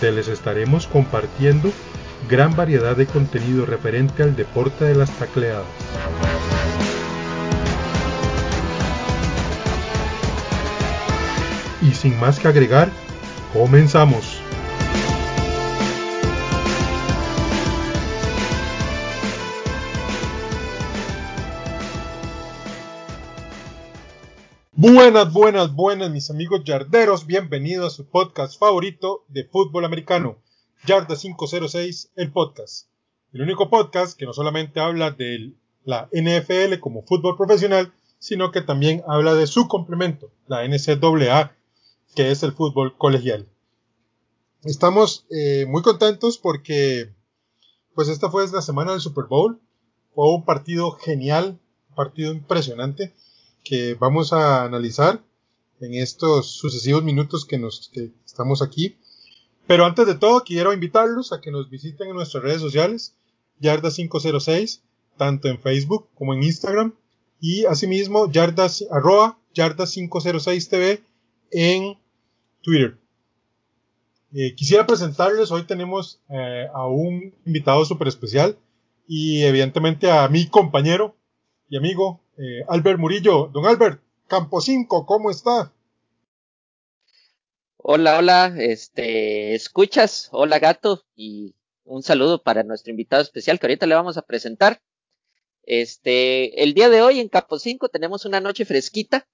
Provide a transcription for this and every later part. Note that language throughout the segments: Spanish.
donde les estaremos compartiendo gran variedad de contenido referente al deporte de las tacleadas. Y sin más que agregar, comenzamos. Buenas, buenas, buenas, mis amigos yarderos. Bienvenidos a su podcast favorito de fútbol americano, Yarda 506, el podcast. El único podcast que no solamente habla de la NFL como fútbol profesional, sino que también habla de su complemento, la NCAA, que es el fútbol colegial. Estamos eh, muy contentos porque, pues esta fue la semana del Super Bowl. Fue un partido genial, un partido impresionante que vamos a analizar en estos sucesivos minutos que, nos, que estamos aquí. Pero antes de todo, quiero invitarlos a que nos visiten en nuestras redes sociales, Yarda506, tanto en Facebook como en Instagram, y asimismo Yarda, arroba Yarda506TV en Twitter. Eh, quisiera presentarles, hoy tenemos eh, a un invitado súper especial y evidentemente a mi compañero y amigo eh, Albert Murillo. Don Albert, Campo 5, ¿cómo está? Hola, hola, este, escuchas, hola gato, y un saludo para nuestro invitado especial que ahorita le vamos a presentar. Este, el día de hoy en Campo 5 tenemos una noche fresquita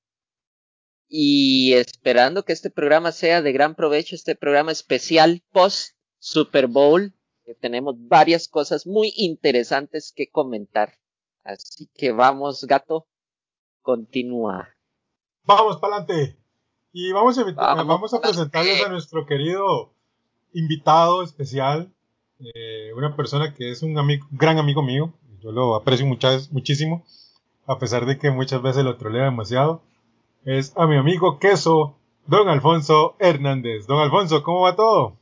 y esperando que este programa sea de gran provecho, este programa especial post Super Bowl, que tenemos varias cosas muy interesantes que comentar. Así que vamos, gato, continúa. Vamos para adelante. Y vamos a, vamos, a presentarles a nuestro querido invitado especial, eh, una persona que es un amigo, gran amigo mío. Yo lo aprecio muchísimo, a pesar de que muchas veces lo trolea demasiado. Es a mi amigo queso, don Alfonso Hernández. Don Alfonso, ¿cómo va todo?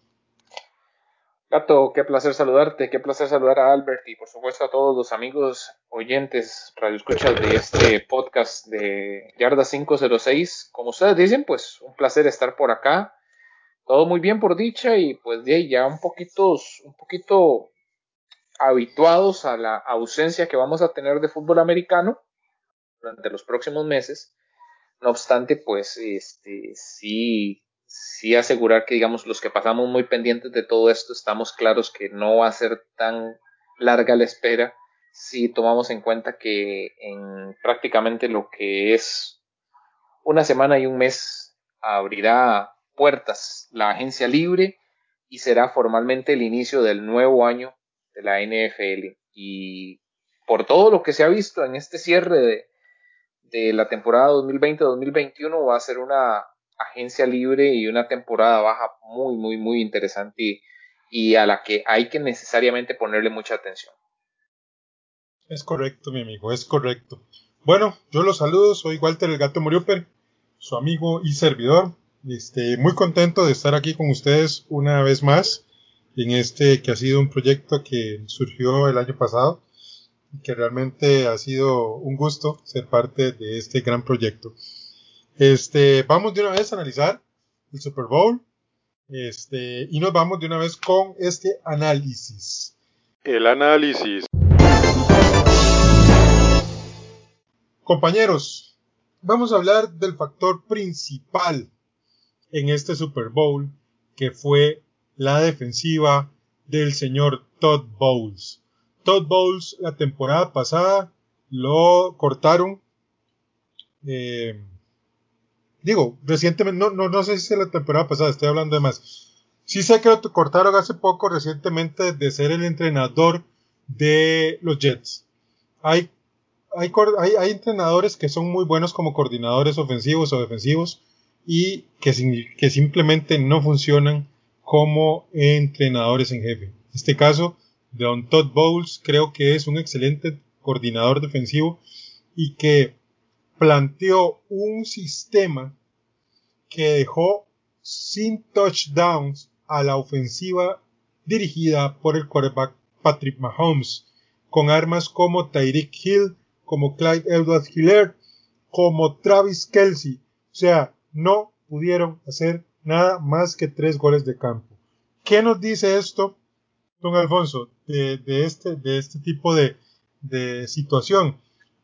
Gato, qué placer saludarte, qué placer saludar a Albert y por supuesto a todos los amigos oyentes, radioescuchas de este podcast de Yarda 506. Como ustedes dicen, pues un placer estar por acá. Todo muy bien por dicha y pues de ahí ya un poquito, un poquito habituados a la ausencia que vamos a tener de fútbol americano durante los próximos meses. No obstante, pues este sí sí asegurar que, digamos, los que pasamos muy pendientes de todo esto, estamos claros que no va a ser tan larga la espera si tomamos en cuenta que en prácticamente lo que es una semana y un mes abrirá puertas la agencia libre y será formalmente el inicio del nuevo año de la NFL. Y por todo lo que se ha visto en este cierre de, de la temporada 2020-2021 va a ser una agencia libre y una temporada baja muy, muy, muy interesante y, a la que hay que necesariamente ponerle mucha atención. Es correcto, mi amigo, es correcto. Bueno, yo los saludo, soy Walter el Gato Moriuper, su amigo y servidor. Este, muy contento de estar aquí con ustedes una vez más en este que ha sido un proyecto que surgió el año pasado y que realmente ha sido un gusto ser parte de este gran proyecto. Este, vamos de una vez a analizar el Super Bowl. Este, y nos vamos de una vez con este análisis. El análisis. Compañeros, vamos a hablar del factor principal en este Super Bowl, que fue la defensiva del señor Todd Bowles. Todd Bowles la temporada pasada lo cortaron eh, digo, recientemente, no, no, no sé si es la temporada pasada, estoy hablando de más. Sí sé que cortaron hace poco recientemente de ser el entrenador de los Jets. Hay, hay, hay, entrenadores que son muy buenos como coordinadores ofensivos o defensivos y que, que simplemente no funcionan como entrenadores en jefe. En este caso, Don Todd Bowles creo que es un excelente coordinador defensivo y que planteó un sistema que dejó sin touchdowns a la ofensiva dirigida por el quarterback Patrick Mahomes, con armas como Tyreek Hill, como Clyde Edwards Hiller, como Travis Kelsey. O sea, no pudieron hacer nada más que tres goles de campo. ¿Qué nos dice esto, don Alfonso, de, este, de este tipo de, de situación?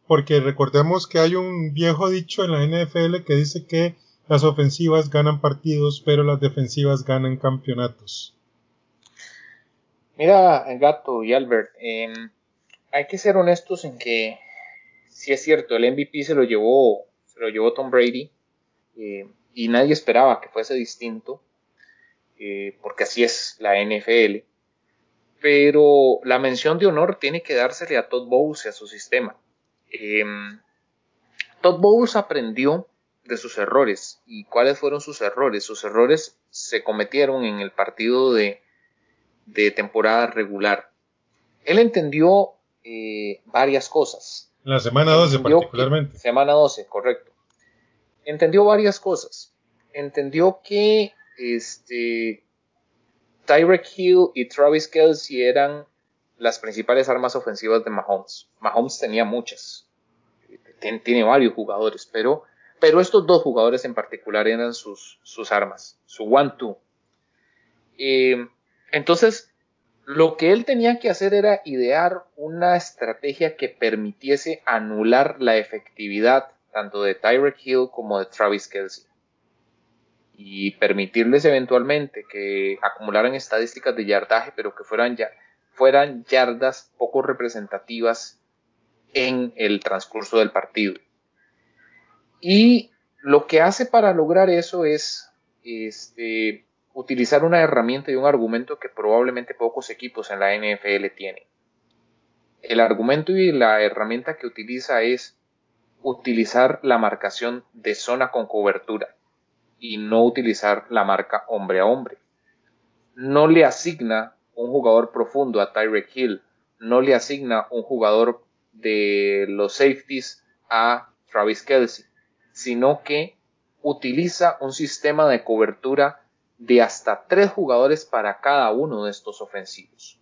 Porque recordemos que hay un viejo dicho en la NFL que dice que las ofensivas ganan partidos, pero las defensivas ganan campeonatos. Mira, Gato y Albert, em, hay que ser honestos en que si es cierto, el MVP se lo llevó, se lo llevó Tom Brady eh, y nadie esperaba que fuese distinto, eh, porque así es la NFL. Pero la mención de honor tiene que dársele a Todd Bowles y a su sistema. Em, Todd Bowles aprendió de sus errores. ¿Y cuáles fueron sus errores? Sus errores se cometieron en el partido de de temporada regular. Él entendió eh, varias cosas. La semana 12 particularmente. semana 12, correcto. Entendió varias cosas. Entendió que este, Tyreek Hill y Travis Kelsey eran las principales armas ofensivas de Mahomes. Mahomes tenía muchas. tiene varios jugadores, pero, pero estos dos jugadores en particular eran sus, sus armas, su one-two. Entonces, lo que él tenía que hacer era idear una estrategia que permitiese anular la efectividad tanto de Tyreek Hill como de Travis Kelsey y permitirles eventualmente que acumularan estadísticas de yardaje, pero que fueran, ya, fueran yardas poco representativas en el transcurso del partido. Y lo que hace para lograr eso es este, utilizar una herramienta y un argumento que probablemente pocos equipos en la NFL tienen. El argumento y la herramienta que utiliza es utilizar la marcación de zona con cobertura y no utilizar la marca hombre a hombre. No le asigna un jugador profundo a Tyreek Hill, no le asigna un jugador de los safeties a Travis Kelsey, sino que utiliza un sistema de cobertura de hasta tres jugadores para cada uno de estos ofensivos.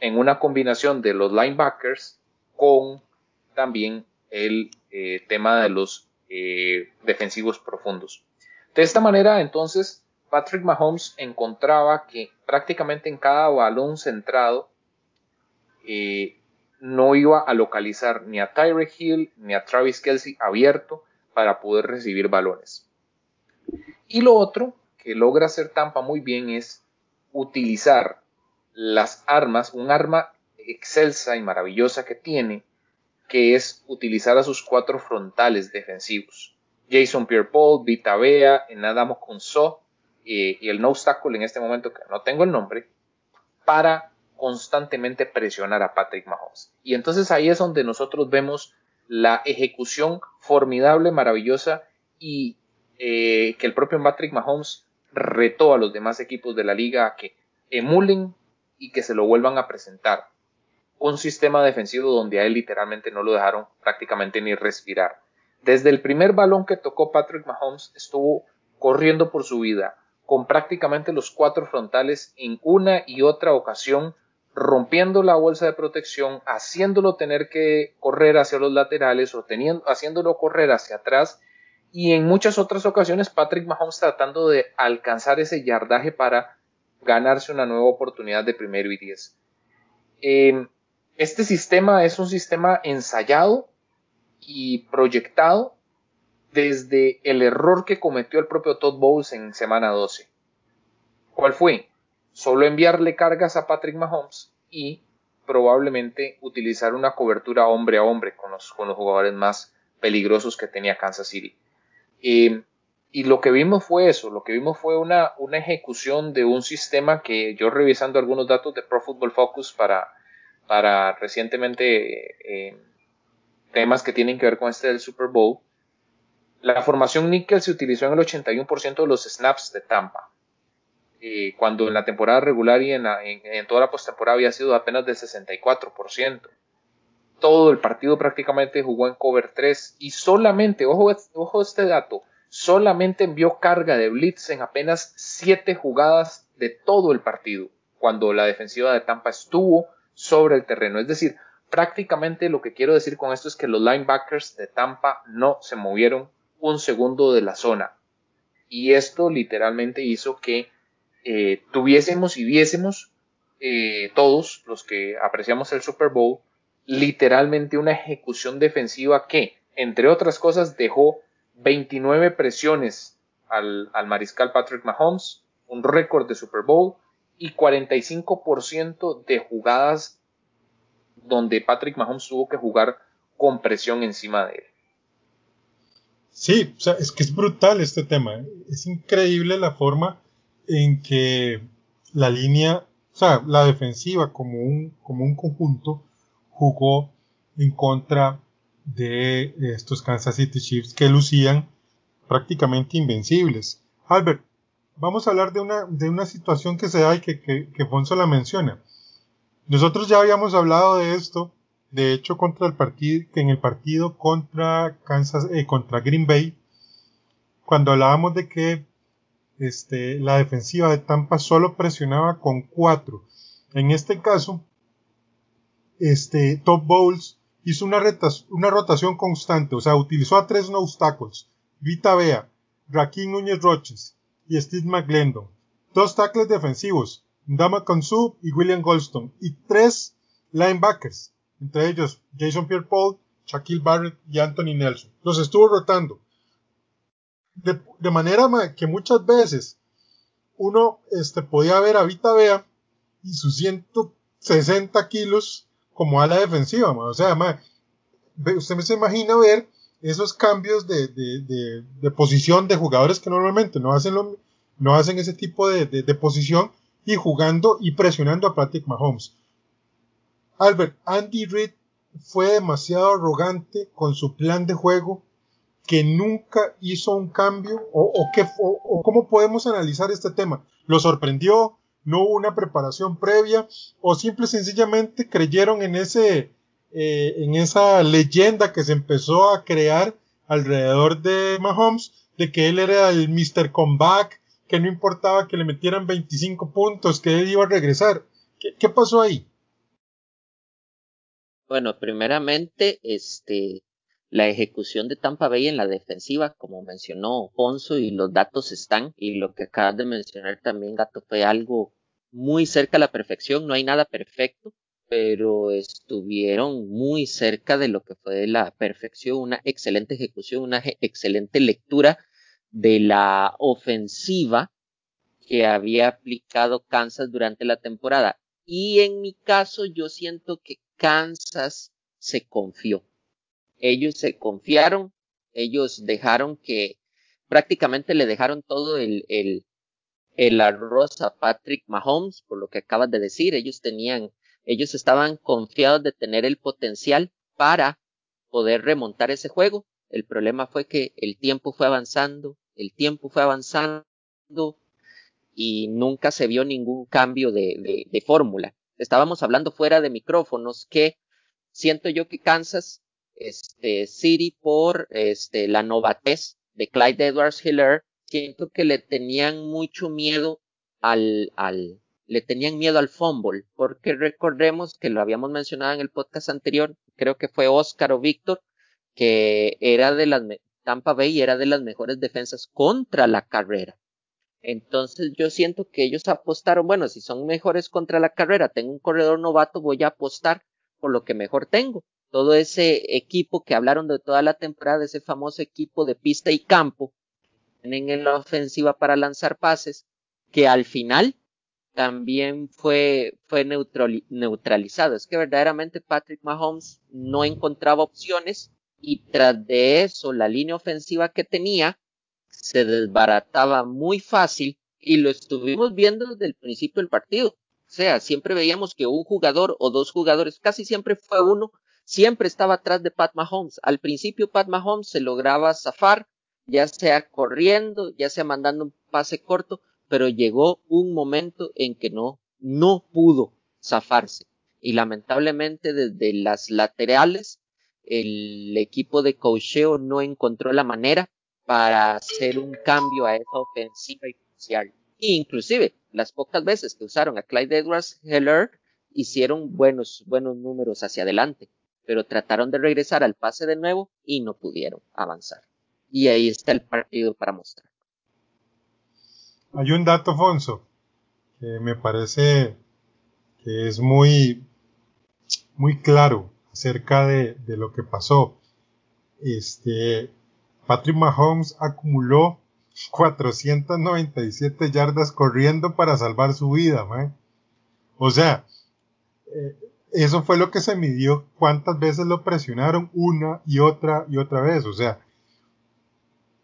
En una combinación de los linebackers con también el eh, tema de los eh, defensivos profundos. De esta manera, entonces, Patrick Mahomes encontraba que prácticamente en cada balón centrado eh, no iba a localizar ni a Tyreek Hill ni a Travis Kelsey abierto para poder recibir balones. Y lo otro que logra hacer Tampa muy bien es utilizar las armas, un arma excelsa y maravillosa que tiene, que es utilizar a sus cuatro frontales defensivos. Jason Pierre-Paul, Vita Bea, Enadamo Kunso eh, y el no obstacle en este momento que no tengo el nombre, para constantemente presionar a Patrick Mahomes. Y entonces ahí es donde nosotros vemos la ejecución formidable, maravillosa y eh, que el propio Patrick Mahomes retó a los demás equipos de la liga a que emulen y que se lo vuelvan a presentar. Un sistema defensivo donde a él literalmente no lo dejaron prácticamente ni respirar. Desde el primer balón que tocó Patrick Mahomes estuvo corriendo por su vida, con prácticamente los cuatro frontales en una y otra ocasión, rompiendo la bolsa de protección, haciéndolo tener que correr hacia los laterales o teniendo, haciéndolo correr hacia atrás y en muchas otras ocasiones Patrick Mahomes tratando de alcanzar ese yardaje para ganarse una nueva oportunidad de primero y diez. Em, este sistema es un sistema ensayado y proyectado desde el error que cometió el propio Todd Bowles en semana 12. ¿Cuál fue? Solo enviarle cargas a Patrick Mahomes y probablemente utilizar una cobertura hombre a hombre con los, jugadores más peligrosos que tenía Kansas City. Y, lo que vimos fue eso, lo que vimos fue una, ejecución de un sistema que yo revisando algunos datos de Pro Football Focus para, para recientemente eh, temas que tienen que ver con este del Super Bowl, La formación níquel se utilizó en el 81% de los snaps de Tampa, eh, cuando en la temporada regular y en, toda la postemporada había sido apenas del 64%. Todo el partido prácticamente jugó en cover 3 y solamente, ojo, ojo este dato, solamente envió carga de blitz en apenas 7 jugadas de todo el partido, cuando la defensiva de Tampa estuvo sobre el terreno. Es decir, prácticamente lo que quiero decir con esto es que los linebackers de Tampa no se movieron un segundo de la zona. Y esto literalmente hizo que eh, tuviésemos y viésemos eh, todos los que apreciamos el Super Bowl literalmente una ejecución defensiva que, entre otras cosas, dejó 29 presiones al, al mariscal Patrick Mahomes, un récord de Super Bowl, y 45% de jugadas donde Patrick Mahomes tuvo que jugar con presión encima de él. Sí, o sea, es que es brutal este tema. ¿eh? Es increíble la forma en que la línea, o sea, la defensiva como un, como un conjunto jugó en contra de estos Kansas City Chiefs que lucían prácticamente invencibles. Albert, vamos a hablar de una, de una situación que se da y que, que, Fonso la menciona. Nosotros ya habíamos hablado de esto, de hecho, contra el partido, en el partido contra Kansas, eh, contra Green Bay, cuando hablábamos de que este, la defensiva de Tampa solo presionaba con cuatro. En este caso, este, Top Bowls hizo una, rotación constante, o sea, utilizó a tres no tackles, Vita Bea, Raquín Núñez Roches y Steve McGlendon, dos tackles defensivos, Dama Konsu y William Goldstone, y tres linebackers, entre ellos Jason Pierre-Paul, Shaquille Barrett y Anthony Nelson. Los estuvo rotando. De, manera que muchas veces uno este, podía ver a Vita Bea y sus 160 kilos como a la defensiva. O sea, usted se imagina ver esos cambios de, de, posición de jugadores que normalmente no hacen, lo, no hacen ese tipo de, posición y jugando y presionando a Patrick Mahomes. Albert, Andy Reid fue demasiado arrogante con su plan de juego que nunca hizo un cambio o, o, o cómo podemos analizar este tema. ¿Lo sorprendió? ¿No hubo una preparación previa? ¿O simple y sencillamente creyeron en ese, eh, en esa leyenda que se empezó a crear alrededor de Mahomes, de que él era el Mr. Comeback, que no importaba que le metieran 25 puntos, que él iba a regresar. ¿Qué, pasó ahí? Bueno, primeramente, este, la ejecución de Tampa Bay en la defensiva, como mencionó Ponzo, y los datos están, y lo que acabas de mencionar también, Gato, fue algo muy cerca a la perfección, no hay nada perfecto, pero estuvieron muy cerca de lo que fue la perfección, una excelente ejecución, una excelente lectura de la ofensiva que había aplicado Kansas durante la temporada. Y en mi caso yo siento que Kansas se confió. Ellos se confiaron, ellos dejaron que prácticamente le dejaron todo el, el, arroz a Patrick Mahomes, por lo que acabas de decir, ellos tenían ellos estaban confiados de tener el potencial para poder remontar ese juego. El problema fue que el tiempo fue avanzando, el tiempo fue avanzando y nunca se vio ningún cambio de, fórmula. Estábamos hablando fuera de micrófonos que siento yo que Kansas este, City por este, la novatez de Clyde Edwards Hiller, siento que le tenían mucho miedo al, al, le tenían miedo al fumble, porque recordemos que lo habíamos mencionado en el podcast anterior, creo que fue Oscar o Víctor, que era de las Tampa Bay era de las mejores defensas contra la carrera. Entonces yo siento que ellos apostaron, bueno, si son mejores contra la carrera, tengo un corredor novato, voy a apostar por lo que mejor tengo. Todo ese equipo que hablaron de toda la temporada, ese famoso equipo de pista y campo, tienen en la ofensiva para lanzar pases, que al final también fue, fue neutralizado. Es que verdaderamente Patrick Mahomes no encontraba opciones y tras de eso la línea ofensiva que tenía se desbarataba muy fácil y lo estuvimos viendo desde el principio del partido. O sea, siempre veíamos que un jugador o dos jugadores, casi siempre fue uno, siempre estaba atrás de Pat Mahomes. Al principio Pat Mahomes se lograba zafar, ya sea corriendo, ya sea mandando un pase corto, pero llegó un momento en que no, no pudo zafarse. Y lamentablemente desde las laterales, el equipo de cocheo no encontró la manera para hacer un cambio a esa ofensiva inicial. Inclusive, las pocas veces que usaron a Clyde Edwards Heller hicieron buenos, buenos números hacia adelante, pero trataron de regresar al pase de nuevo y no pudieron avanzar. Y ahí está el partido para mostrar. Hay un dato, Fonso, que me parece que es muy, muy claro acerca de, de lo que pasó. Este, Patrick Mahomes acumuló 497 yardas corriendo para salvar su vida, O sea, eh, eso fue lo que se midió cuántas veces lo presionaron una y otra y otra vez. O sea,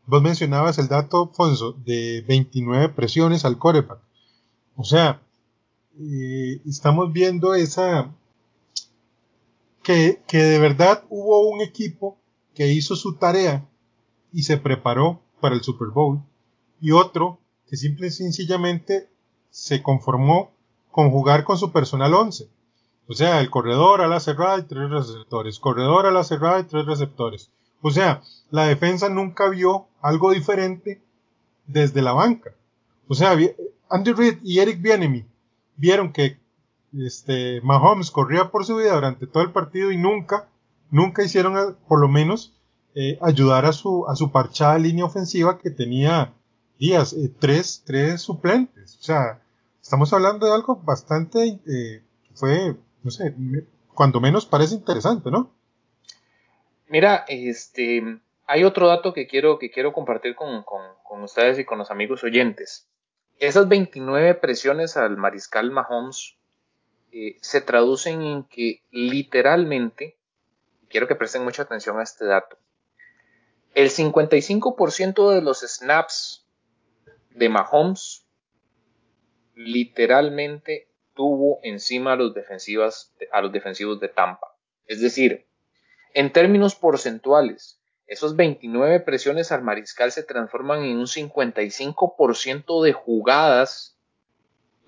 vos mencionabas el dato, Fonso, de 29 presiones al coreback. O sea, eh, estamos viendo esa... Que, que de verdad hubo un equipo que hizo su tarea y se preparó para el Super Bowl, y otro que simple y sencillamente se conformó con jugar con su personal 11. O sea, el corredor a la cerrada y tres receptores, corredor a la cerrada y tres receptores. O sea, la defensa nunca vio algo diferente desde la banca. O sea, Andy Reid y Eric Bienemy vieron que este, Mahomes corría por su vida durante todo el partido y nunca, nunca hicieron por lo menos eh, ayudar a su, a su parchada línea ofensiva que tenía días, eh, tres, tres suplentes. O sea, estamos hablando de algo bastante, eh, fue, no sé, cuando menos parece interesante, ¿no? Mira, este, hay otro dato que quiero, que quiero compartir con, con ustedes y con los amigos oyentes. Esas 29 presiones al mariscal Mahomes se traducen en que literalmente, quiero que presten mucha atención a este dato, el 55% de los snaps de Mahomes literalmente tuvo encima a los, defensivas, a los defensivos de Tampa. Es decir, en términos porcentuales, esos 29 presiones al mariscal se transforman en un 55% de jugadas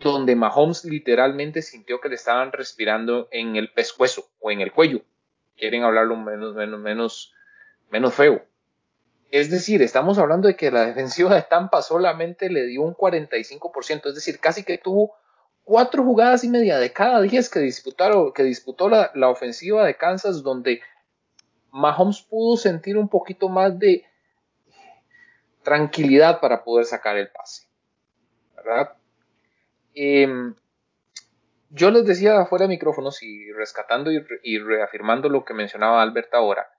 donde Mahomes literalmente sintió que le estaban respirando en el pescuezo o en el cuello. Quieren hablarlo menos, menos, menos, menos feo. Es decir, estamos hablando de que la defensiva de Tampa solamente le dio un 45%, es decir, casi que tuvo cuatro jugadas y media de cada diez que, disputaron, que disputó la, ofensiva de Kansas, donde Mahomes pudo sentir un poquito más de tranquilidad para poder sacar el pase. ¿Verdad? Em, yo les decía afuera de micrófonos y rescatando y, y reafirmando lo que mencionaba Albert ahora,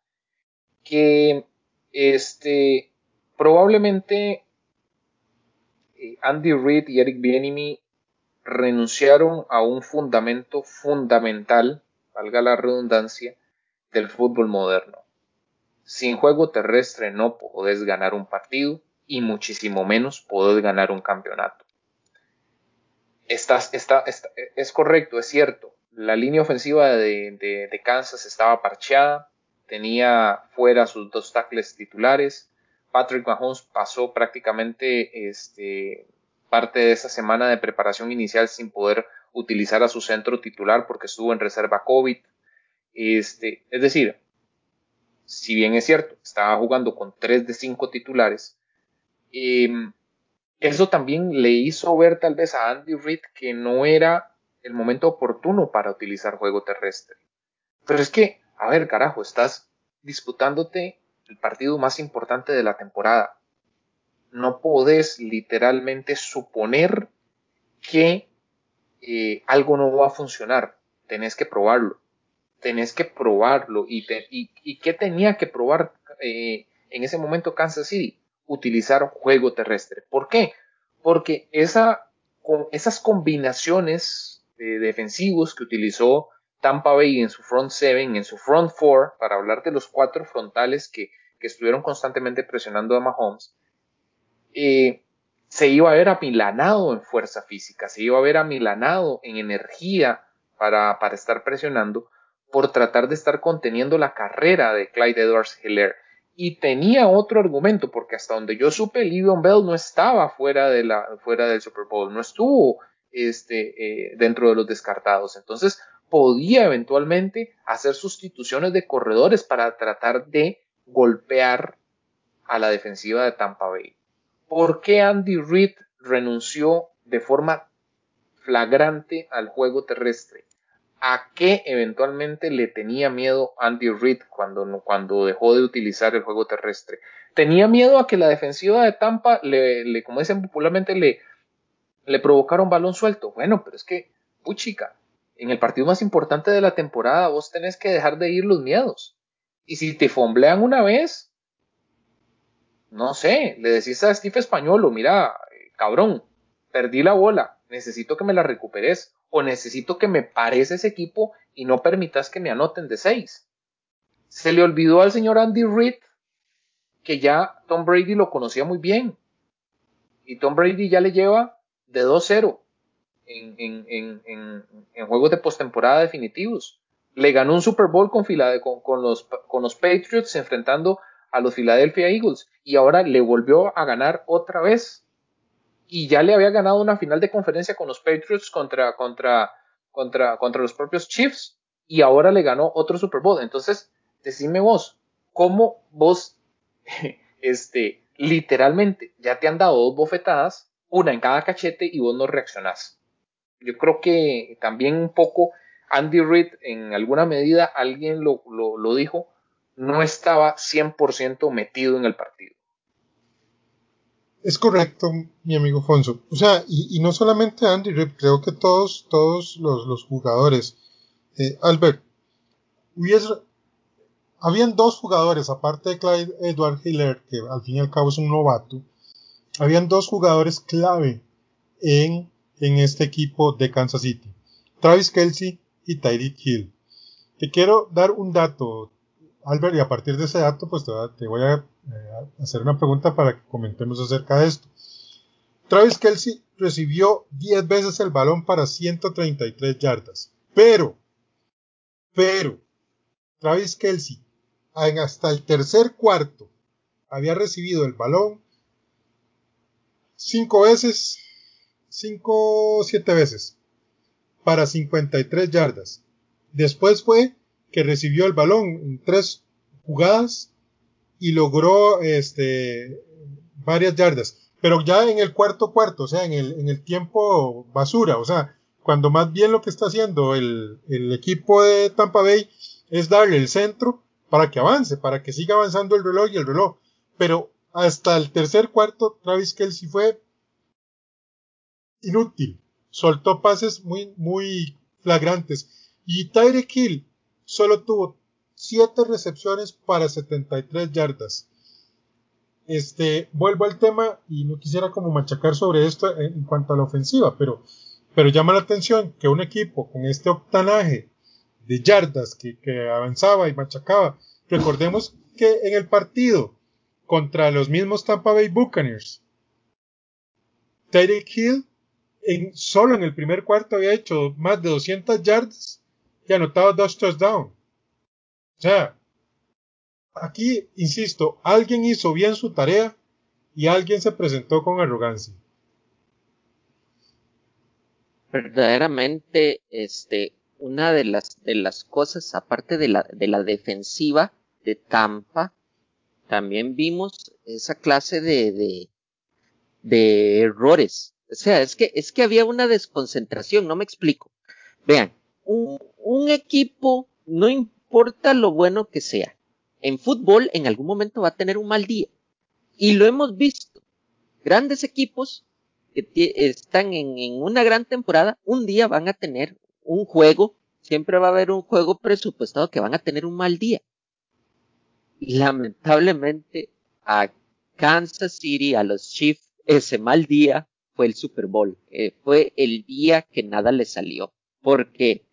que este, probablemente eh, Andy Reid y Eric Bieniemy renunciaron a un fundamento fundamental, valga la redundancia, del fútbol moderno. Sin juego terrestre no podés ganar un partido y muchísimo menos podés ganar un campeonato. Estás, está, es correcto, es cierto. La línea ofensiva de, de Kansas estaba parcheada, tenía fuera sus dos tackles titulares. Patrick Mahomes pasó prácticamente este, parte de esa semana de preparación inicial sin poder utilizar a su centro titular porque estuvo en reserva COVID. Este, es decir, si bien es cierto, estaba jugando con tres de cinco titulares, em, eso también le hizo ver tal vez a Andy Reid que no era el momento oportuno para utilizar juego terrestre. Pero es que a ver, carajo, estás disputándote el partido más importante de la temporada. No podés literalmente suponer que eh, algo no va a funcionar. Tenés que probarlo. Tenés que probarlo. ¿Y, qué tenía que probar eh, en ese momento Kansas City? Utilizar juego terrestre. ¿Por qué? Porque esa, esas combinaciones de defensivos que utilizó Tampa Bay en su front seven, en su front four, para hablar de los cuatro frontales que, estuvieron constantemente presionando a Mahomes, eh, se iba a ver amilanado en fuerza física, se iba a ver amilanado en energía para, estar presionando por tratar de estar conteniendo la carrera de Clyde Edwards Hiller. y tenía otro argumento, porque hasta donde yo supe, Livion Bell no estaba fuera, del Super Bowl, no estuvo este, eh, dentro de los descartados. Entonces, podía eventualmente hacer sustituciones de corredores para tratar de golpear a la defensiva de Tampa Bay. ¿Por qué Andy Reid renunció de forma flagrante al juego terrestre? ¿A qué eventualmente le tenía miedo Andy Reid cuando, cuando dejó de utilizar el juego terrestre? Tenía miedo a que la defensiva de Tampa, le, como dicen popularmente, le, le provocara un balón suelto. Bueno, pero es que, puchica, en el partido más importante de la temporada vos tenés que dejar de ir los miedos. Y si te fomblean una vez, no sé, le decís a Steve Españolo, mira, cabrón, perdí la bola, necesito que me la recuperes o necesito que me pares ese equipo y no permitas que me anoten de seis. Se le olvidó al señor Andy Reid que ya Tom Brady lo conocía muy bien. Y Tom Brady ya le lleva de 2-0 en, juegos de postemporada definitivos. Le ganó un Super Bowl con, los Patriots enfrentando a los Philadelphia Eagles y ahora le volvió a ganar otra vez. Y ya le había ganado una final de conferencia con los Patriots contra, contra, contra, contra los propios Chiefs y ahora le ganó otro Super Bowl. Entonces, decime vos, ¿cómo vos, este, literalmente, ya te han dado dos bofetadas, una en cada cachete y vos no reaccionás? Yo creo que también un poco Andy Reid, en alguna medida, alguien lo, lo dijo, no estaba 100% metido en el partido. Es correcto, mi amigo Fonso. O sea, y, no solamente Andy Reid, creo que todos, todos los, jugadores. Eh, Albert, hubiese, habían dos jugadores, aparte de Clyde Edward Hiller, que al fin y al cabo es un novato, habían dos jugadores clave en, en este equipo de Kansas City. Travis Kelsey y Tyreek Hill. Te quiero dar un dato, Albert, y a partir de ese dato, pues te, voy a eh, hacer una pregunta para que comentemos acerca de esto. Travis Kelsey recibió 10 veces el balón para 133 yardas, pero, pero, Travis Kelsey hasta el tercer cuarto había recibido el balón 5 veces, 5, 7 veces, para 53 yardas. Después fue que recibió el balón en tres jugadas y logró este, varias yardas. Pero ya en el cuarto cuarto, o sea, en el, en el tiempo basura, o sea, cuando más bien lo que está haciendo el, el equipo de Tampa Bay es darle el centro para que avance, para que siga avanzando el reloj y el reloj. Pero hasta el tercer cuarto, Travis Kelsey fue inútil. Soltó pases muy, muy flagrantes. Y Tyreek Hill solo tuvo 7 recepciones para 73 yardas. Este, vuelvo al tema y no quisiera como machacar sobre esto en cuanto a la ofensiva, pero, pero llama la atención que un equipo con este octanaje de yardas que, que avanzaba y machacaba, recordemos que en el partido contra los mismos Tampa Bay Buccaneers, Tyreek Hill en, solo en el primer cuarto había hecho más de 200 yardas y anotaba dos touchdowns. O sea, aquí, insisto, alguien hizo bien su tarea y alguien se presentó con arrogancia. Verdaderamente, este, una de las, de las cosas, aparte de la, de la defensiva de Tampa, también vimos esa clase de, de, de errores. O sea, es que, es que había una desconcentración, no me explico. Vean, un, un equipo, no importa lo bueno que sea, en fútbol en algún momento va a tener un mal día. Y lo hemos visto. Grandes equipos que están en, en una gran temporada, un día van a tener un juego, siempre va a haber un juego presupuestado que van a tener un mal día. Y lamentablemente a Kansas City, a los Chiefs, ese mal día fue el Super Bowl. Eh, fue el día que nada le salió. Porque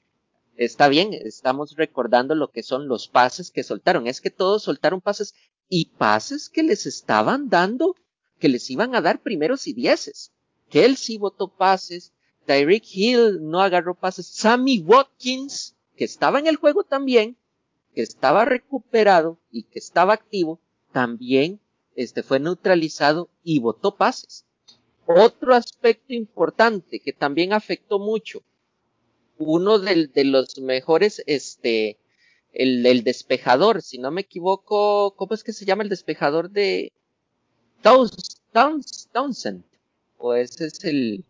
está bien, estamos recordando lo que son los pases que soltaron. Es que todos soltaron pases y pases que les estaban dando, que les iban a dar primeros y dieces. Kelsey votó pases, Tyreek Hill no agarró pases, Sammy Watkins, que estaba en el juego también, que estaba recuperado y que estaba activo, también este, fue neutralizado y votó pases. Otro aspecto importante que también afectó mucho, uno de, de los mejores, este, el, el, despejador, si no me equivoco, ¿cómo es que se llama el despejador de Townsend? O ese es el,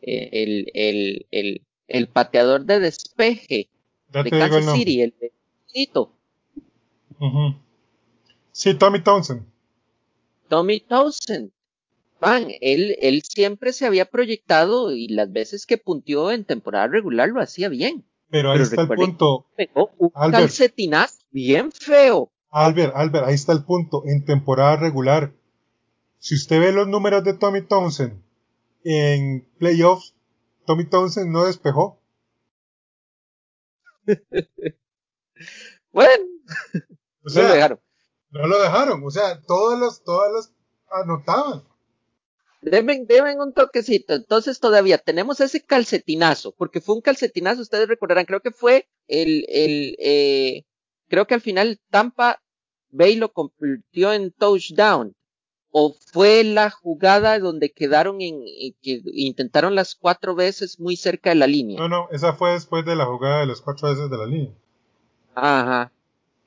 el, el, el, el pateador de despeje de Kansas City, el de uh Sí, Tommy Townsend. Tommy Townsend. Van, él, él siempre se había proyectado y las veces que puntió en temporada regular lo hacía bien. Pero ahí está el punto. Pegó un calcetinazo bien feo. Albert, Albert, ahí está el punto. En temporada regular, si usted ve los números de Tommy Townsend en playoffs, Tommy Townsend no despejó. bueno, o sea, no lo dejaron. No lo dejaron, o sea, todas las, todas las anotaban. Deben, deben un toquecito. Entonces todavía tenemos ese calcetinazo, porque fue un calcetinazo, ustedes recordarán, creo que fue el, el, eh, creo que al final Tampa Bay lo convirtió en touchdown. O fue la jugada donde quedaron en, que intentaron las cuatro veces muy cerca de la línea. No, no, esa fue después de la jugada de las cuatro veces de la línea. Ajá.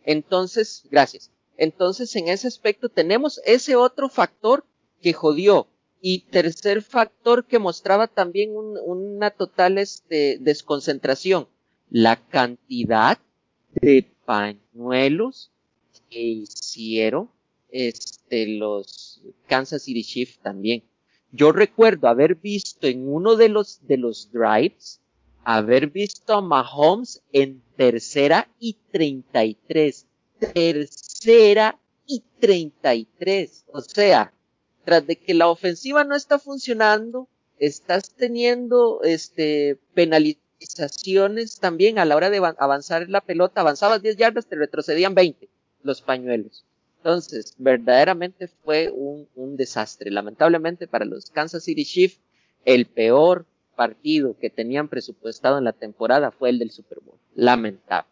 Entonces, gracias. Entonces, en ese aspecto tenemos ese otro factor que jodió y tercer factor que mostraba también un, una total este, desconcentración, la cantidad de pañuelos que hicieron este, los Kansas City Chiefs también. Yo recuerdo haber visto en uno de los, de los drives, haber visto a Mahomes en tercera y 33. Tercera y 33. O sea, tras de que la ofensiva no está funcionando, estás teniendo este penalizaciones también a la hora de avanzar en la pelota, avanzabas 10 yardas, te retrocedían 20 los pañuelos. Entonces, verdaderamente fue un, un desastre. Lamentablemente para los Kansas City Chiefs, el peor partido que tenían presupuestado en la temporada fue el del Super Bowl. Lamentable.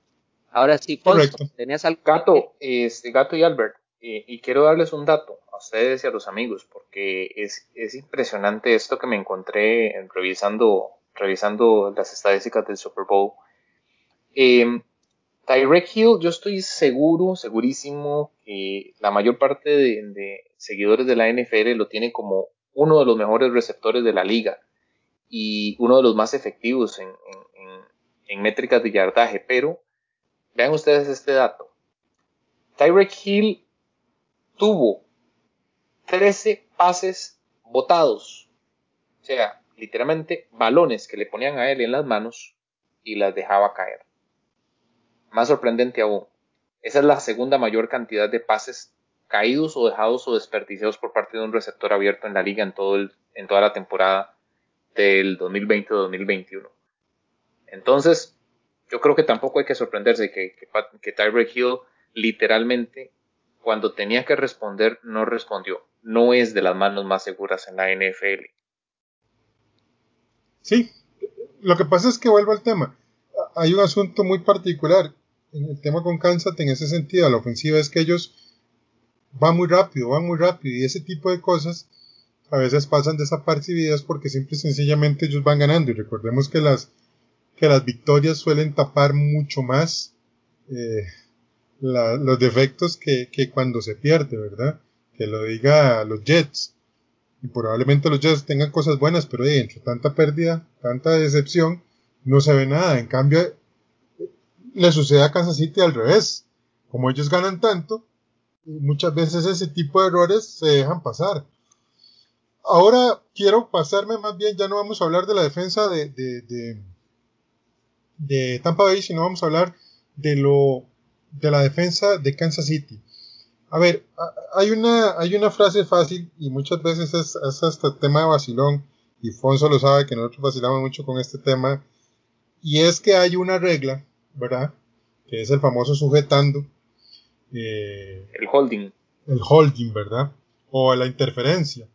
Ahora sí, Correcto. tenías al Gato, este, Gato y Albert, y quiero darles un dato ustedes y a los amigos, porque es, es impresionante esto que me encontré en, revisando, revisando las estadísticas del Super Bowl. Eh, Tyrek Hill, yo estoy seguro, segurísimo, que la mayor parte de, seguidores de la NFL lo tienen como uno de los mejores receptores de la liga y uno de los más efectivos en, en métricas de yardaje, pero vean ustedes este dato. Tyrek Hill tuvo 13 pases botados. O sea, literalmente balones que le ponían a él en las manos y las dejaba caer. Más sorprendente aún, esa es la segunda mayor cantidad de pases caídos o dejados o desperdiciados por parte de un receptor abierto en la liga en, todo el, en toda la temporada del 2020-2021. Entonces, yo creo que tampoco hay que sorprenderse que, que, que Tyreek Hill literalmente cuando tenía que responder no respondió. No es de las manos más seguras en la NFL. Sí, lo que pasa es que vuelvo al tema. Hay un asunto muy particular en el tema con Kansas en ese sentido. La ofensiva es que ellos van muy rápido, van muy rápido y ese tipo de cosas a veces pasan desapercibidas porque simple y sencillamente ellos van ganando y recordemos que las que las victorias suelen tapar mucho más eh, los defectos que, que, cuando se pierde, ¿verdad? Que lo diga los Jets. Y probablemente los Jets tengan cosas buenas, pero eh, entre tanta pérdida, tanta decepción, no se ve nada. En cambio, le sucede a Kansas City al revés. Como ellos ganan tanto, muchas veces ese tipo de errores se dejan pasar. Ahora quiero pasarme más bien, ya no vamos a hablar de la defensa de, de, de, de Tampa Bay, sino vamos a hablar de lo de la defensa de Kansas City. A ver, hay una, hay una frase fácil y muchas veces es, es hasta tema de vacilón y Fonso lo sabe que nosotros vacilamos mucho con este tema y es que hay una regla, ¿verdad? Que es el famoso sujetando. Eh, el holding. El holding, ¿verdad? O la interferencia.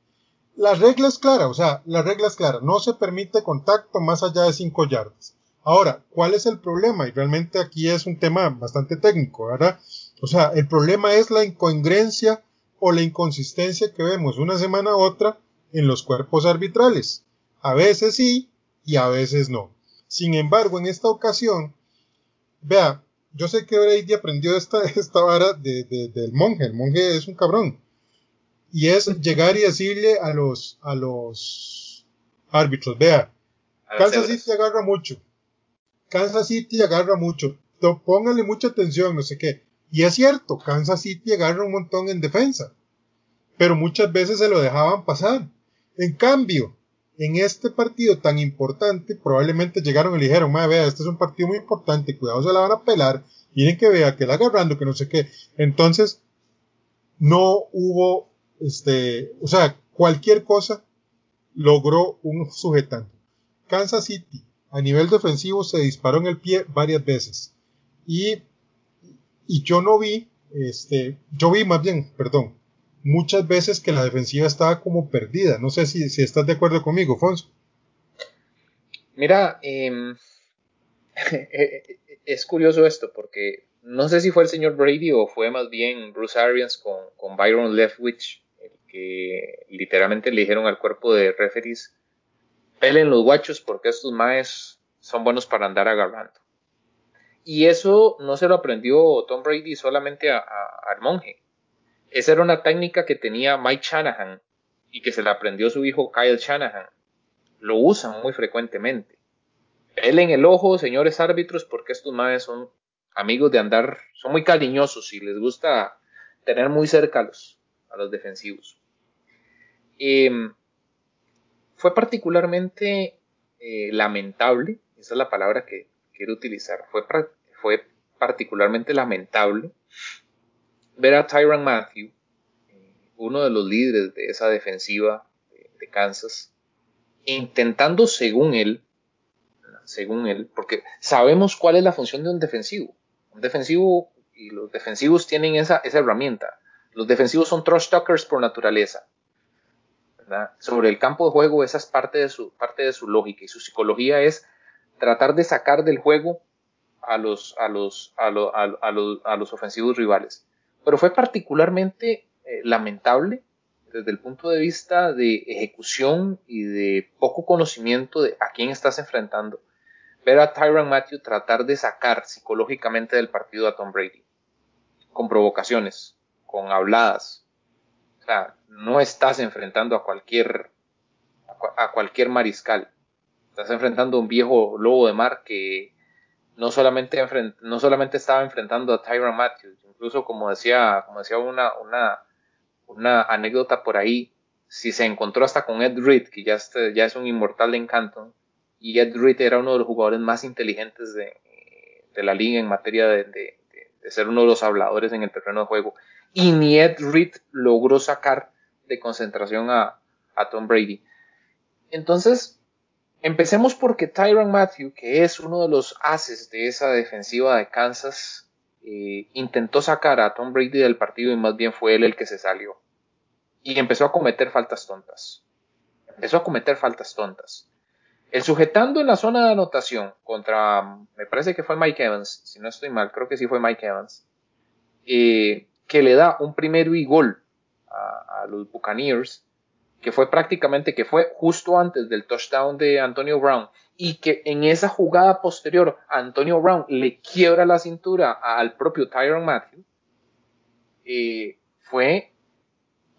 La regla es clara, o sea, la regla es clara. No se permite contacto más allá de 5 yardas. Ahora, ¿cuál es el problema? Y realmente aquí es un tema bastante técnico, ¿verdad? O sea, el problema es la incongruencia o la inconsistencia que vemos una semana a otra en los cuerpos arbitrales. A veces sí y a veces no. Sin embargo, en esta ocasión, vea, yo sé que Brady aprendió esta, esta vara de, del monje. El monje es un cabrón. Y es llegar y decirle a los, a los árbitros, vea, Kansas City agarra mucho. Kansas City agarra mucho. Póngale mucha atención, no sé qué. Y es cierto, Kansas City agarra un montón en defensa. Pero muchas veces se lo dejaban pasar. En cambio, en este partido tan importante, probablemente llegaron y le dijeron, madre, vea, este es un partido muy importante, cuidado, se la van a pelar, miren que vea, que la agarrando, que no sé qué. Entonces, no hubo, este, o sea, cualquier cosa logró un sujetante. Kansas City, a nivel defensivo, se disparó en el pie varias veces. Y, y yo no vi, este, yo vi más bien, perdón, muchas veces que la defensiva estaba como perdida. No sé si, estás de acuerdo conmigo, Fonso. Mira, em, es curioso esto porque no sé si fue el señor Brady o fue más bien Bruce Arians con, con Byron Leftwich, el que literalmente le dijeron al cuerpo de referees, pelen los guachos porque estos maes son buenos para andar agarrando. Y eso no se lo aprendió Tom Brady solamente al monje. Esa era una técnica que tenía Mike Shanahan y que se la aprendió su hijo Kyle Shanahan. Lo usan muy frecuentemente. en el ojo, señores árbitros, porque estos madres son amigos de andar, son muy cariñosos y les gusta tener muy cerca a los, a los defensivos. Em, fue particularmente eh, lamentable, esa es la palabra que quiero utilizar, fue, fue particularmente lamentable ver a Tyron Matthew, eh, uno de los líderes de esa defensiva de, Kansas, intentando según él, según él, porque sabemos cuál es la función de un defensivo. Un defensivo y los defensivos tienen esa, esa herramienta. Los defensivos son trash talkers por naturaleza. Sobre el campo de juego, esa es parte de, su, parte de su lógica y su psicología es tratar de sacar del juego a los, a los, a, los, a los ofensivos rivales pero fue particularmente eh, lamentable desde el punto de vista de ejecución y de poco conocimiento de a quién estás enfrentando, ver a Tyron Matthew tratar de sacar psicológicamente del partido a Tom Brady, con provocaciones, con habladas. O sea, no estás enfrentando a cualquier, a cualquier mariscal. Estás enfrentando a un viejo lobo de mar que no solamente, no solamente estaba enfrentando a Tyron Matthews, incluso como decía, como decía una, una, anécdota por ahí, si se encontró hasta con Ed Reed, que ya, este, ya es un inmortal de encanto, y Ed Reed era uno de los jugadores más inteligentes de, la liga en materia de, ser uno de los habladores en el terreno de juego, y ni Ed Reed logró sacar de concentración a Tom Brady. Entonces, empecemos porque Tyron Matthew, que es uno de los haces de esa defensiva de Kansas, eh, intentó sacar a Tom Brady del partido y más bien fue él el que se salió. Y empezó a cometer faltas tontas. Empezó a cometer faltas tontas. El sujetando en la zona de anotación contra, me parece que fue Mike Evans, si no estoy mal, creo que sí fue Mike Evans, eh, que le da un primero y gol a, a los Buccaneers, que fue prácticamente, que fue justo antes del touchdown de Antonio Brown, y que en esa jugada posterior Antonio Brown le quiebra la cintura al propio Tyron Matthew, eh, fue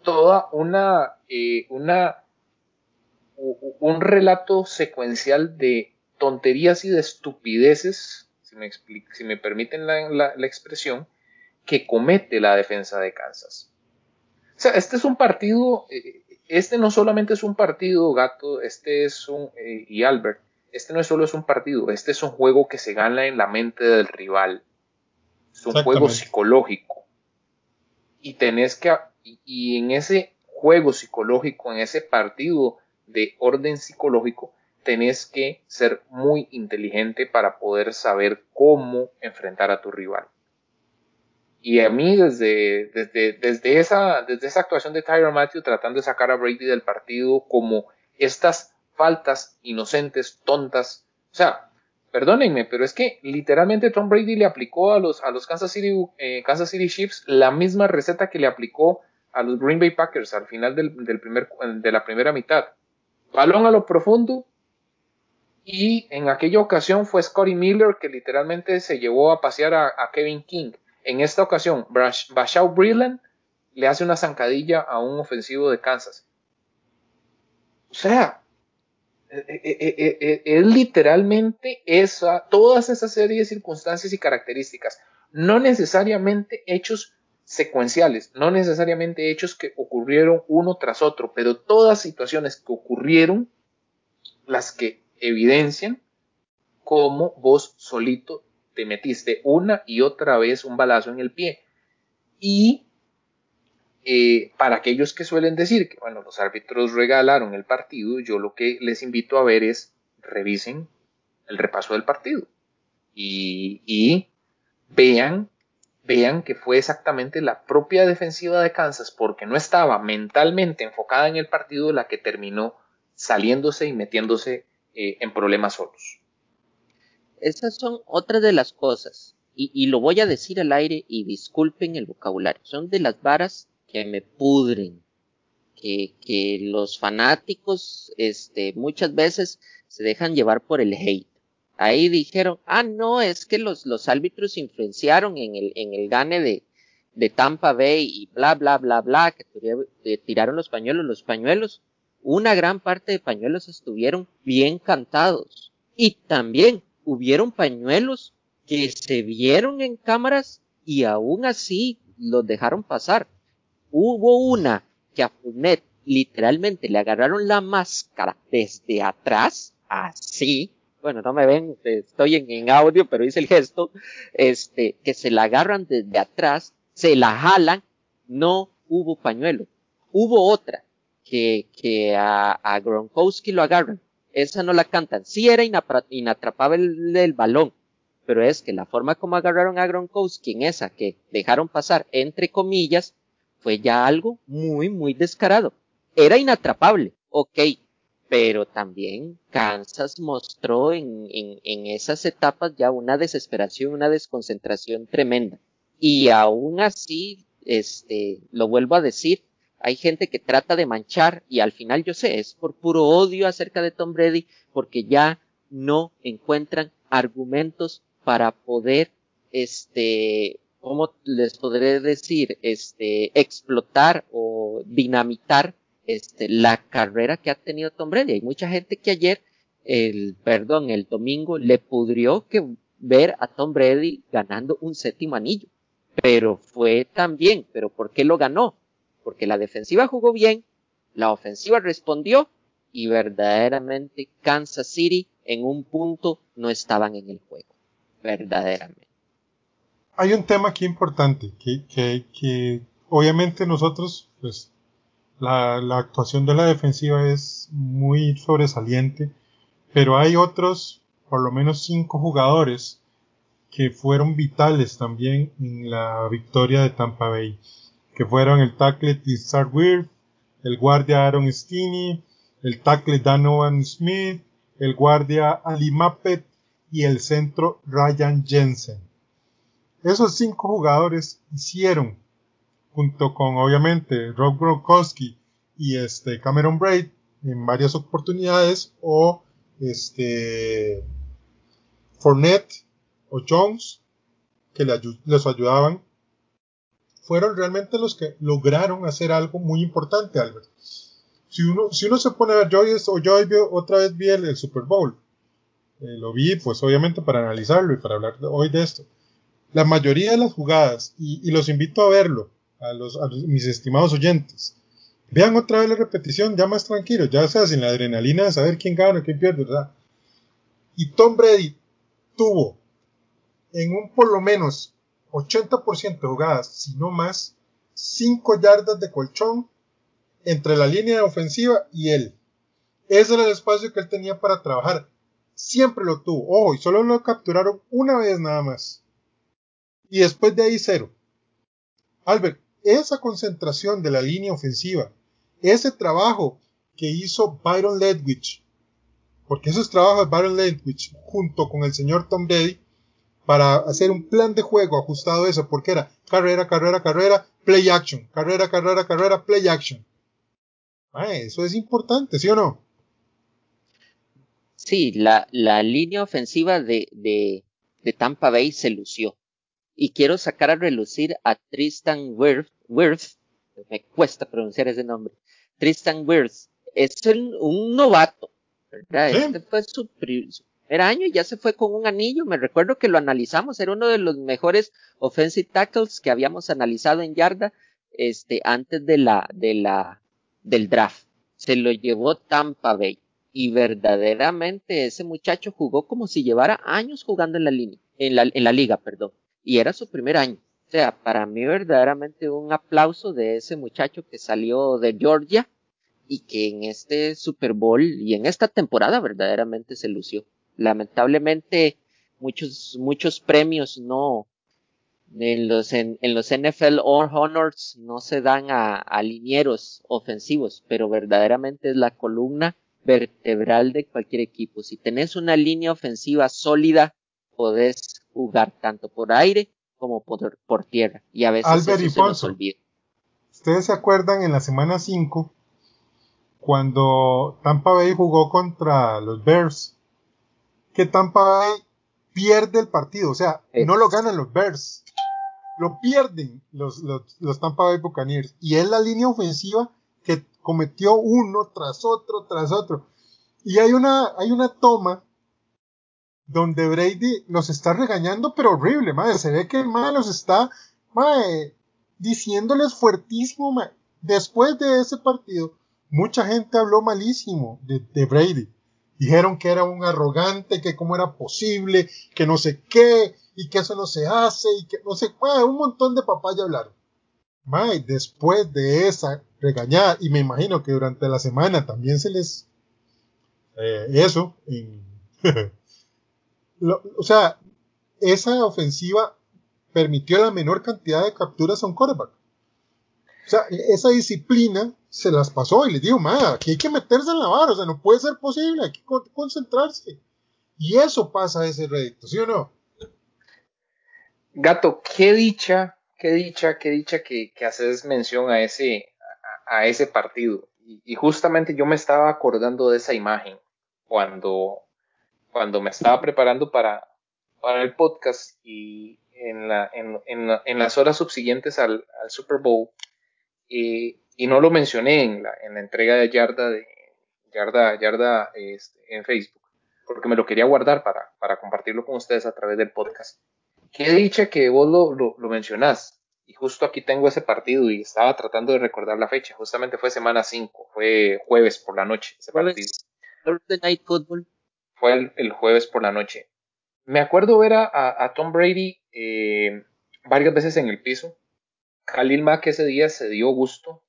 toda una, eh, una un relato secuencial de tonterías y de estupideces, si me, si me permiten la, expresión, que comete la defensa de Kansas. O sea, este es un partido, eh, este no solamente es un partido, gato, este es un, y Albert, este no es solo es un partido, este es un juego que se gana en la mente del rival. Es un juego psicológico. Y tenés que, y, en ese juego psicológico, en ese partido de orden psicológico, tenés que ser muy inteligente para poder saber cómo enfrentar a tu rival. Y a mí desde, desde, desde, esa, desde esa actuación de Tyron Matthew tratando de sacar a Brady del partido como estas faltas inocentes, tontas. O sea, perdónenme, pero es que literalmente Tom Brady le aplicó a los, a los Kansas, City, eh, Kansas City Chiefs la misma receta que le aplicó a los Green Bay Packers al final del, primer, de la primera mitad. Balón a lo profundo y en aquella ocasión fue Scotty Miller que literalmente se llevó a pasear a, Kevin King. En esta ocasión, Bashaw Breland le hace una zancadilla a un ofensivo de Kansas. O sea, es eh, eh, eh, literalmente esa, todas esas series de circunstancias y características, no necesariamente hechos secuenciales, no necesariamente hechos que ocurrieron uno tras otro, pero todas situaciones que ocurrieron, las que evidencian cómo vos solito te metiste una y otra vez un balazo en el pie. Y eh, para aquellos que suelen decir que, bueno, los árbitros regalaron el partido, yo lo que les invito a ver es revisen el repaso del partido y, vean, vean que fue exactamente la propia defensiva de Kansas, porque no estaba mentalmente enfocada en el partido, la que terminó saliéndose y metiéndose eh, en problemas solos. Esas son otras de las cosas, y, y, lo voy a decir al aire y disculpen el vocabulario, son de las varas que me pudren, que, que los fanáticos este, muchas veces se dejan llevar por el hate. Ahí dijeron, ah, no, es que los, los árbitros influenciaron en el, en el gane de, de Tampa Bay y bla, bla, bla, bla, que tiraron los pañuelos. Los pañuelos, una gran parte de pañuelos estuvieron bien cantados. Y también hubieron pañuelos que se vieron en cámaras y aún así los dejaron pasar. Hubo una que a Funet literalmente le agarraron la máscara desde atrás, así. Bueno, no me ven, estoy en, audio, pero hice el gesto. Este, que se la agarran desde atrás, se la jalan, no hubo pañuelo. Hubo otra que, que a, a Gronkowski lo agarran. Esa no la cantan. Sí era inatrapable el, balón, pero es que la forma como agarraron a Gronkowski en esa que dejaron pasar, entre comillas, fue ya algo muy, muy descarado. Era inatrapable, ok, pero también Kansas mostró en, en, en, esas etapas ya una desesperación, una desconcentración tremenda. Y aún así, este, lo vuelvo a decir, hay gente que trata de manchar y al final yo sé, es por puro odio acerca de Tom Brady, porque ya no encuentran argumentos para poder, este, ¿cómo les podré decir? Este, explotar o dinamitar este, la carrera que ha tenido Tom Brady. Hay mucha gente que ayer, el, perdón, el domingo le pudrió que ver a Tom Brady ganando un séptimo anillo. Pero fue también, pero ¿por qué lo ganó? Porque la defensiva jugó bien, la ofensiva respondió y verdaderamente Kansas City en un punto no estaban en el juego. Verdaderamente hay un tema aquí importante, que, que, que obviamente nosotros, pues, la, la, actuación de la defensiva es muy sobresaliente, pero hay otros, por lo menos cinco jugadores, que fueron vitales también en la victoria de Tampa Bay, que fueron el tackle Tizar Weir, el guardia Aaron Stinney, el tackle Danovan Smith, el guardia Ali Mappet y el centro Ryan Jensen. Esos cinco jugadores hicieron, junto con obviamente Rob Gronkowski y este Cameron Braid en varias oportunidades, o este Fournette o Jones, que les ayudaban, fueron realmente los que lograron hacer algo muy importante, Albert. Si uno, si uno se pone a ver, yo, o yo otra vez vi el, Super Bowl, eh, lo vi pues obviamente para analizarlo y para hablar hoy de esto la mayoría de las jugadas, y, los invito a verlo, a, los, mis estimados oyentes, vean otra vez la repetición ya más tranquilos, ya sea sin la adrenalina de saber quién gana, quién pierde, ¿verdad? Y Tom Brady tuvo en un por lo menos 80% de jugadas, si no más, 5 yardas de colchón entre la línea ofensiva y él. Ese era el espacio que él tenía para trabajar. Siempre lo tuvo. Ojo, y solo lo capturaron una vez nada más y después de ahí cero. Albert, esa concentración de la línea ofensiva, ese trabajo que hizo Byron Ledwich, porque eso es trabajo de Baron Leftwich junto con el señor Tom Brady para hacer un plan de juego ajustado a eso, porque era carrera, carrera, carrera, play action, carrera, carrera, carrera, play action. eso es importante, ¿sí o no? Sí, la, la línea ofensiva de, de, de, Tampa Bay se lució. Y quiero sacar a relucir a Tristan Wirth, Wirth me cuesta pronunciar ese nombre, Tristan Wirth, es un novato, ¿verdad? Este fue su, primer año y ya se fue con un anillo. Me recuerdo que lo analizamos, era uno de los mejores offensive tackles que habíamos analizado en yarda, este, antes de la, de la, del draft. Se lo llevó Tampa Bay y verdaderamente ese muchacho jugó como si llevara años jugando en la línea, en la, en la liga, perdón, y era su primer año. O sea, para mí verdaderamente un aplauso de ese muchacho que salió de Georgia y que en este Super Bowl y en esta temporada verdaderamente se lució. Lamentablemente muchos muchos premios no en los en, los NFL Honors no se dan a, a linieros ofensivos, pero verdaderamente es la columna vertebral de cualquier equipo. Si tenés una línea ofensiva sólida, podés jugar tanto por aire como por, por tierra. Y a veces eso se nos olvida. Ustedes se acuerdan en la semana 5, cuando Tampa Bay jugó contra los Bears, que Tampa Bay pierde el partido, o sea, no lo ganan los Bears, lo pierden los, los, los Tampa Bay Buccaneers. Y es la línea ofensiva que cometió uno tras otro, tras otro. Y hay una, hay una toma donde Brady los está regañando, pero horrible, madre. Se ve que el madre los está, madre, diciéndoles fuertísimo, madre. Después de ese partido, mucha gente habló malísimo de, de, Brady. Dijeron que era un arrogante, que cómo era posible, que no sé qué, y que eso no se hace, y que no sé, madre, un montón de papaya hablaron. Madre, después de esa regañada, y me imagino que durante la semana también se les eh, eso, o sea, esa ofensiva permitió la menor cantidad de capturas a un quarterback. O sea, esa disciplina se las pasó y les digo, ma, aquí hay que meterse en la vara, o sea, no puede ser posible, hay que concentrarse. Y eso pasa a ese rédito, ¿sí o no? Gato, qué dicha, qué dicha, qué dicha que, que haces mención a ese, a, ese partido. y, justamente yo me estaba acordando de esa imagen cuando, cuando me estaba preparando para, para el podcast y en, la, en, en, las horas subsiguientes al, al Super Bowl, y no lo mencioné en la, en la entrega de Yarda, de, Yarda, Yarda este, en Facebook, porque me lo quería guardar para, para compartirlo con ustedes a través del podcast. Qué dicha que vos lo, lo, lo mencionás. Y justo aquí tengo ese partido y estaba tratando de recordar la fecha. Justamente fue semana 5, fue jueves por la noche ese partido. Night Football. Fue el, jueves por la noche. Me acuerdo ver a, Tom Brady eh, varias veces en el piso. Khalil Mack ese día se dio gusto,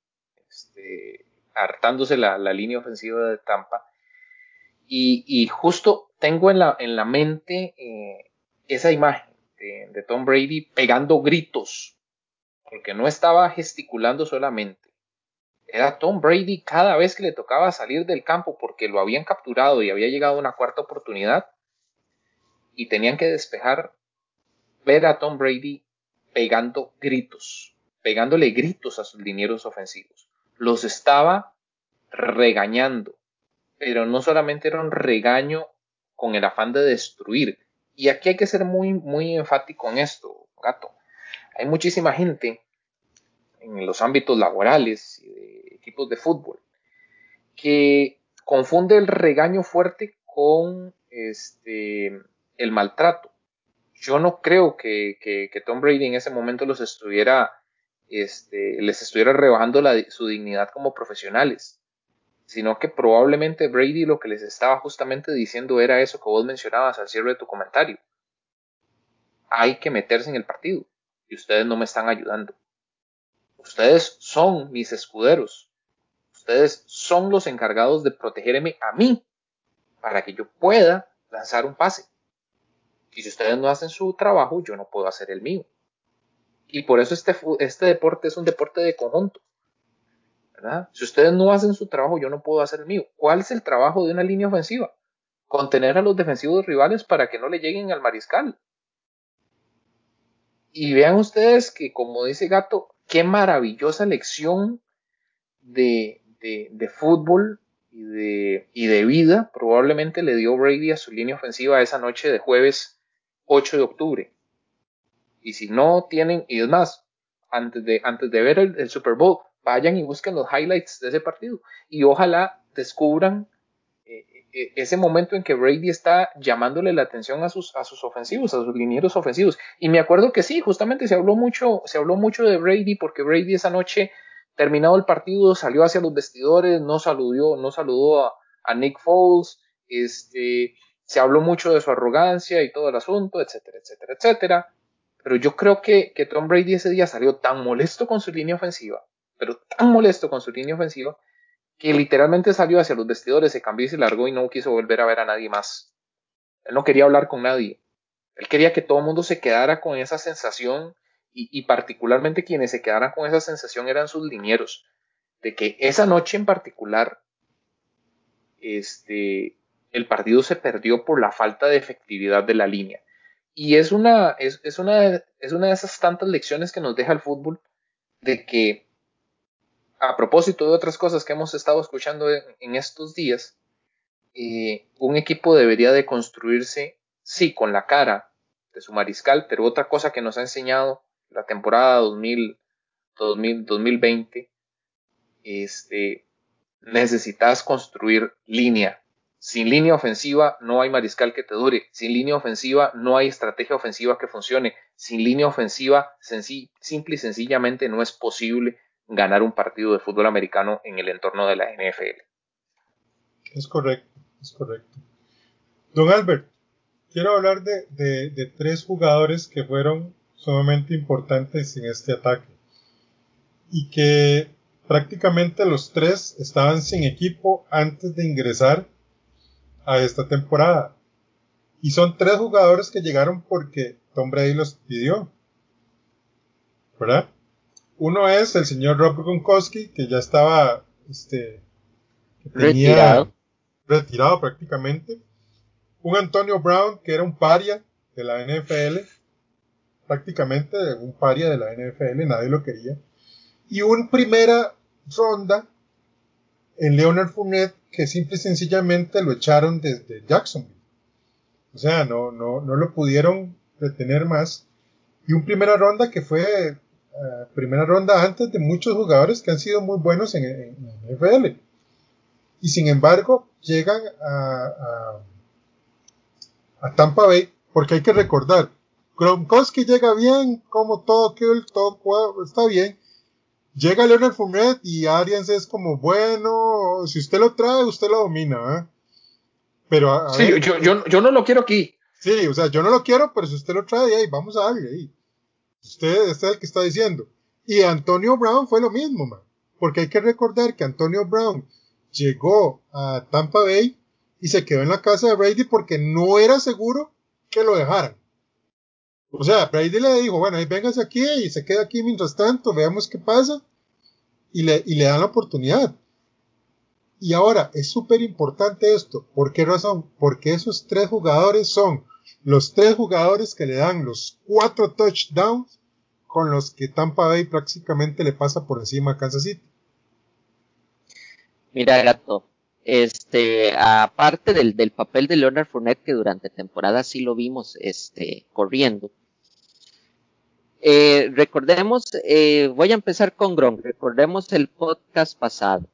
este, hartándose la, línea ofensiva de Tampa. Y, justo tengo en la, en la mente eh, esa imagen de Tom Brady pegando gritos, porque no estaba gesticulando solamente era Tom Brady cada vez que le tocaba salir del campo porque lo habían capturado y había llegado una cuarta oportunidad y tenían que despejar, ver a Tom Brady pegando gritos, pegándole gritos a sus linieros ofensivos. Los estaba regañando, pero no solamente era un regaño con el afán de destruir. Y aquí hay que ser muy, muy enfático en esto, gato. Hay muchísima gente en los ámbitos laborales y de equipos de fútbol, que confunde el regaño fuerte con este, el maltrato. Yo no creo que, Tom Brady en ese momento los estuviera, este, les estuviera rebajando su dignidad como profesionales, sino que probablemente Brady lo que les estaba justamente diciendo era eso que vos mencionabas al cierre de tu comentario. Hay que meterse en el partido y ustedes no me están ayudando. Ustedes son mis escuderos. Ustedes son los encargados de protegerme a mí para que yo pueda lanzar un pase. Y si ustedes no hacen su trabajo, yo no puedo hacer el mío. Y por eso este, este deporte es un deporte de conjunto. ¿verdad? Si ustedes no hacen su trabajo, yo no puedo hacer el mío. ¿Cuál es el trabajo de una línea ofensiva? contener a los defensivos rivales para que no le lleguen al mariscal. Y vean ustedes que, como dice Gato, qué maravillosa lección de, de, fútbol y de, y de vida probablemente le dio Brady a su línea ofensiva esa noche de jueves 8 de octubre. Y si no tienen, y es más, antes de, antes de ver el, Super Bowl, vayan y busquen los highlights de ese partido y ojalá descubran eh, eh, ese momento en que Brady está llamándole la atención a sus, a sus ofensivos, a sus linieros ofensivos. Y me acuerdo que sí, justamente se habló mucho, se habló mucho de Brady porque Brady esa noche, terminado el partido, salió hacia los vestidores, no saludó, no saludó a, a Nick Foles, este, se habló mucho de su arrogancia y todo el asunto, etcétera, etcétera, etcétera. Pero yo creo que, que Tom Brady ese día salió tan molesto con su línea ofensiva, pero tan molesto con su línea ofensiva, que literalmente salió hacia los vestidores, se cambió y se largó y no quiso volver a ver a nadie más. Él no quería hablar con nadie. Él quería que todo el mundo se quedara con esa sensación y, particularmente quienes se quedaran con esa sensación eran sus linieros. De que esa noche en particular, este, el partido se perdió por la falta de efectividad de la línea. Y es una, es, es, una, es una de esas tantas lecciones que nos deja el fútbol de que, a propósito de otras cosas que hemos estado escuchando en, estos días, eh, un equipo debería de construirse, sí, con la cara de su mariscal, pero otra cosa que nos ha enseñado la temporada 2000, 2000 2020, este, necesitas construir línea, sin línea ofensiva no hay mariscal que te dure. Sin línea ofensiva no hay estrategia ofensiva que funcione. Sin línea ofensiva, simple y sencillamente no es posible ganar un partido de fútbol americano en el entorno de la NFL. Es correcto, es correcto. Don Albert, quiero hablar de, de tres jugadores que fueron sumamente importantes en este ataque y que prácticamente los tres estaban sin equipo antes de ingresar a esta temporada. Y son tres jugadores que llegaron porque Tom Brady los pidió. ¿Verdad? Uno es el señor Rob Gronkowski, que ya estaba este, retirado. retirado prácticamente. Un Antonio Brown, que era un paria de la NFL. Prácticamente un paria de la NFL, nadie lo quería. Y un primera ronda en Leonard Fournette, que simple y sencillamente lo echaron desde Jacksonville. O sea, no, no, no lo pudieron retener más. Y un primera ronda que fue eh, primera ronda antes de muchos jugadores que han sido muy buenos en, en, NFL. Y sin embargo, llegan a, a, Tampa Bay, porque hay que recordar, Gronkowski llega bien, como todo, que todo está bien, Llega Leonard Fournette y Arians es como, bueno, si usted lo trae, usted lo domina, ¿eh? Pero sí, yo, yo, yo, no lo quiero aquí. Sí, o sea, yo no lo quiero, pero si usted lo trae, ahí, vamos a darle ahí. Usted, es el que está diciendo. Y Antonio Brown fue lo mismo, man. Porque hay que recordar que Antonio Brown llegó a Tampa Bay y se quedó en la casa de Brady porque no era seguro que lo dejaran. O sea, Brady le dijo, bueno, ahí véngase aquí y se queda aquí mientras tanto, veamos qué pasa. Y le, y le dan la oportunidad. Y ahora, es súper importante esto. ¿Por qué razón? Porque esos tres jugadores son los tres jugadores que le dan los cuatro touchdowns con los que Tampa Bay prácticamente le pasa por encima a Kansas City. Mira, gato, este, aparte del, del papel de Leonard Fournette, que durante temporada sí lo vimos, este, corriendo, eh, recordemos, eh, voy a empezar con Gronk. Recordemos el podcast pasado.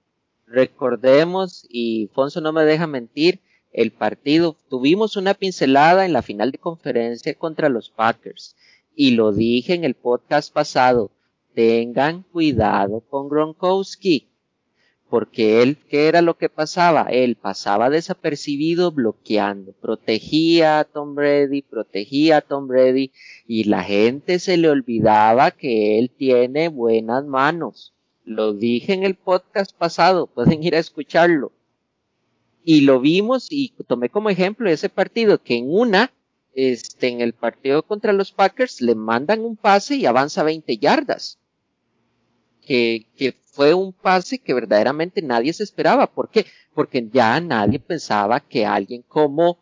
Recordemos, y Fonso no me deja mentir, el partido. Tuvimos una pincelada en la final de conferencia contra los Packers. Y lo dije en el podcast pasado. Tengan cuidado con Gronkowski porque él, ¿qué era lo que pasaba? Él pasaba desapercibido bloqueando, protegía a Tom Brady, protegía a Tom Brady y la gente se le olvidaba que él tiene buenas manos. Lo dije en el podcast pasado, pueden ir a escucharlo. Y lo vimos y tomé como ejemplo ese partido que en una, este, en el partido contra los Packers le mandan un pase y avanza 20 yardas. Que, que fue un pase que verdaderamente nadie se esperaba. ¿Por qué? Porque ya nadie pensaba que alguien como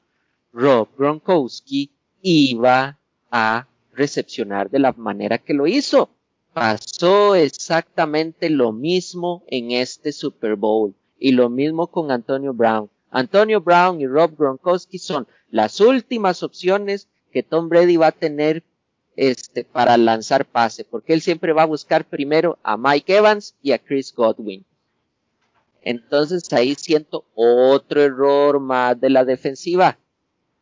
Rob Gronkowski iba a recepcionar de la manera que lo hizo. Pasó exactamente lo mismo en este Super Bowl y lo mismo con Antonio Brown. Antonio Brown y Rob Gronkowski son las últimas opciones que Tom Brady va a tener este, para lanzar pase, porque él siempre va a buscar primero a Mike Evans y a Chris Godwin. Entonces ahí siento otro error más de la defensiva,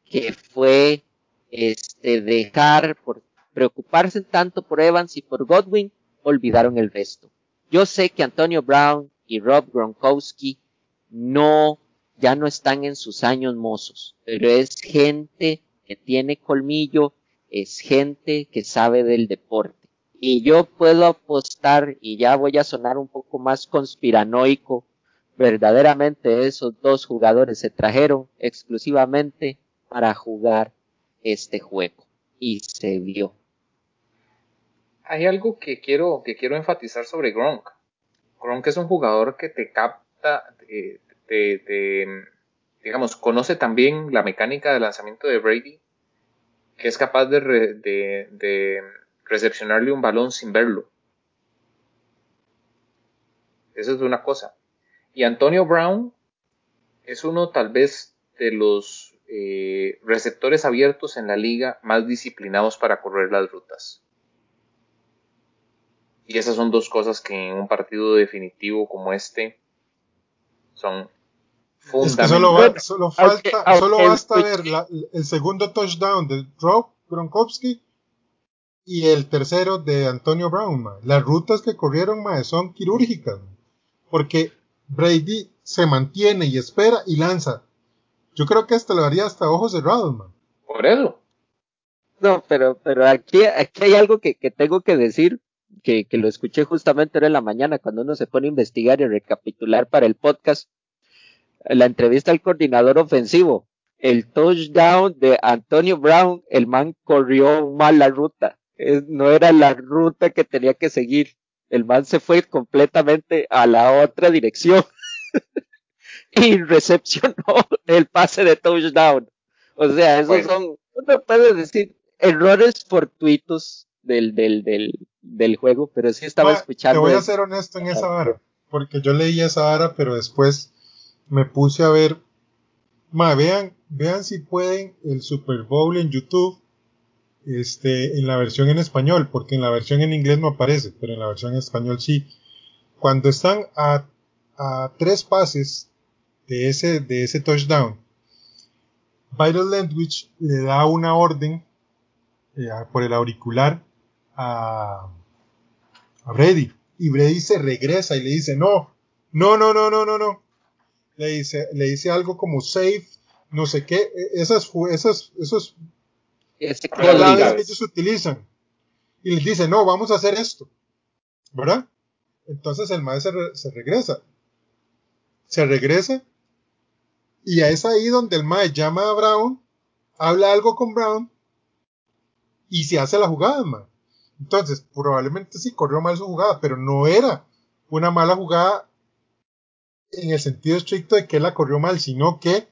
que fue este, dejar por preocuparse tanto por Evans y por Godwin, olvidaron el resto. Yo sé que Antonio Brown y Rob Gronkowski no, ya no están en sus años mozos, pero es gente que tiene colmillo, es gente que sabe del deporte. Y yo puedo apostar, y ya voy a sonar un poco más conspiranoico, verdaderamente esos dos jugadores se trajeron exclusivamente para jugar este juego. Y se vio. Hay algo que quiero, que quiero enfatizar sobre Gronk. Gronk es un jugador que te capta, te, digamos, conoce también la mecánica de lanzamiento de Brady que es capaz de, de, recepcionarle un balón sin verlo. Esa es una cosa. Y Antonio Brown es uno tal vez de los eh, receptores abiertos en la liga más disciplinados para correr las rutas. Y esas son dos cosas que en un partido definitivo como este son es que solo, solo, falta, solo basta ver el segundo touchdown de Rob Gronkowski y el tercero de Antonio Brown. Las rutas que corrieron son quirúrgicas. Porque Brady se mantiene y espera y lanza. Yo creo que hasta lo haría hasta ojos cerrados. Por eso. No, pero, pero aquí, aquí hay algo que, que tengo que decir. Que, que, lo escuché justamente ahora en la mañana cuando uno se pone a investigar y recapitular para el podcast la entrevista al coordinador ofensivo, el touchdown de Antonio Brown, el man corrió mal la ruta. no era la ruta que tenía que seguir. El man se fue completamente a la otra dirección y recepcionó el pase de touchdown. O sea, esos son, uno puede decir, errores fortuitos del, del, del, del juego, pero sí estaba escuchando. Te voy a ser honesto en esa vara, porque yo leí esa vara, pero después me puse a ver. Ma, vean, vean si pueden el Super Bowl en YouTube. Este, en la versión en español, porque en la versión en inglés no aparece, pero en la versión en español sí. Cuando están a, tres pases de ese, de ese touchdown, Vital Landwich le da una orden eh, por el auricular a, a Brady. Y Brady se regresa y le dice, no, no, no, no, no, no, no le dice, le dice algo como safe, no sé qué, e, esas, esas, esos palabras que ellos utilizan. Y les dice, no, vamos a hacer esto. ¿Verdad? Entonces el maestro se, regresa. Se regresa. Y es ahí donde el maestro llama a Brown, habla algo con Brown y se hace la jugada, Entonces, probablemente sí corrió mal su jugada, pero no era una mala jugada en el sentido estricto de que él la corrió mal, sino que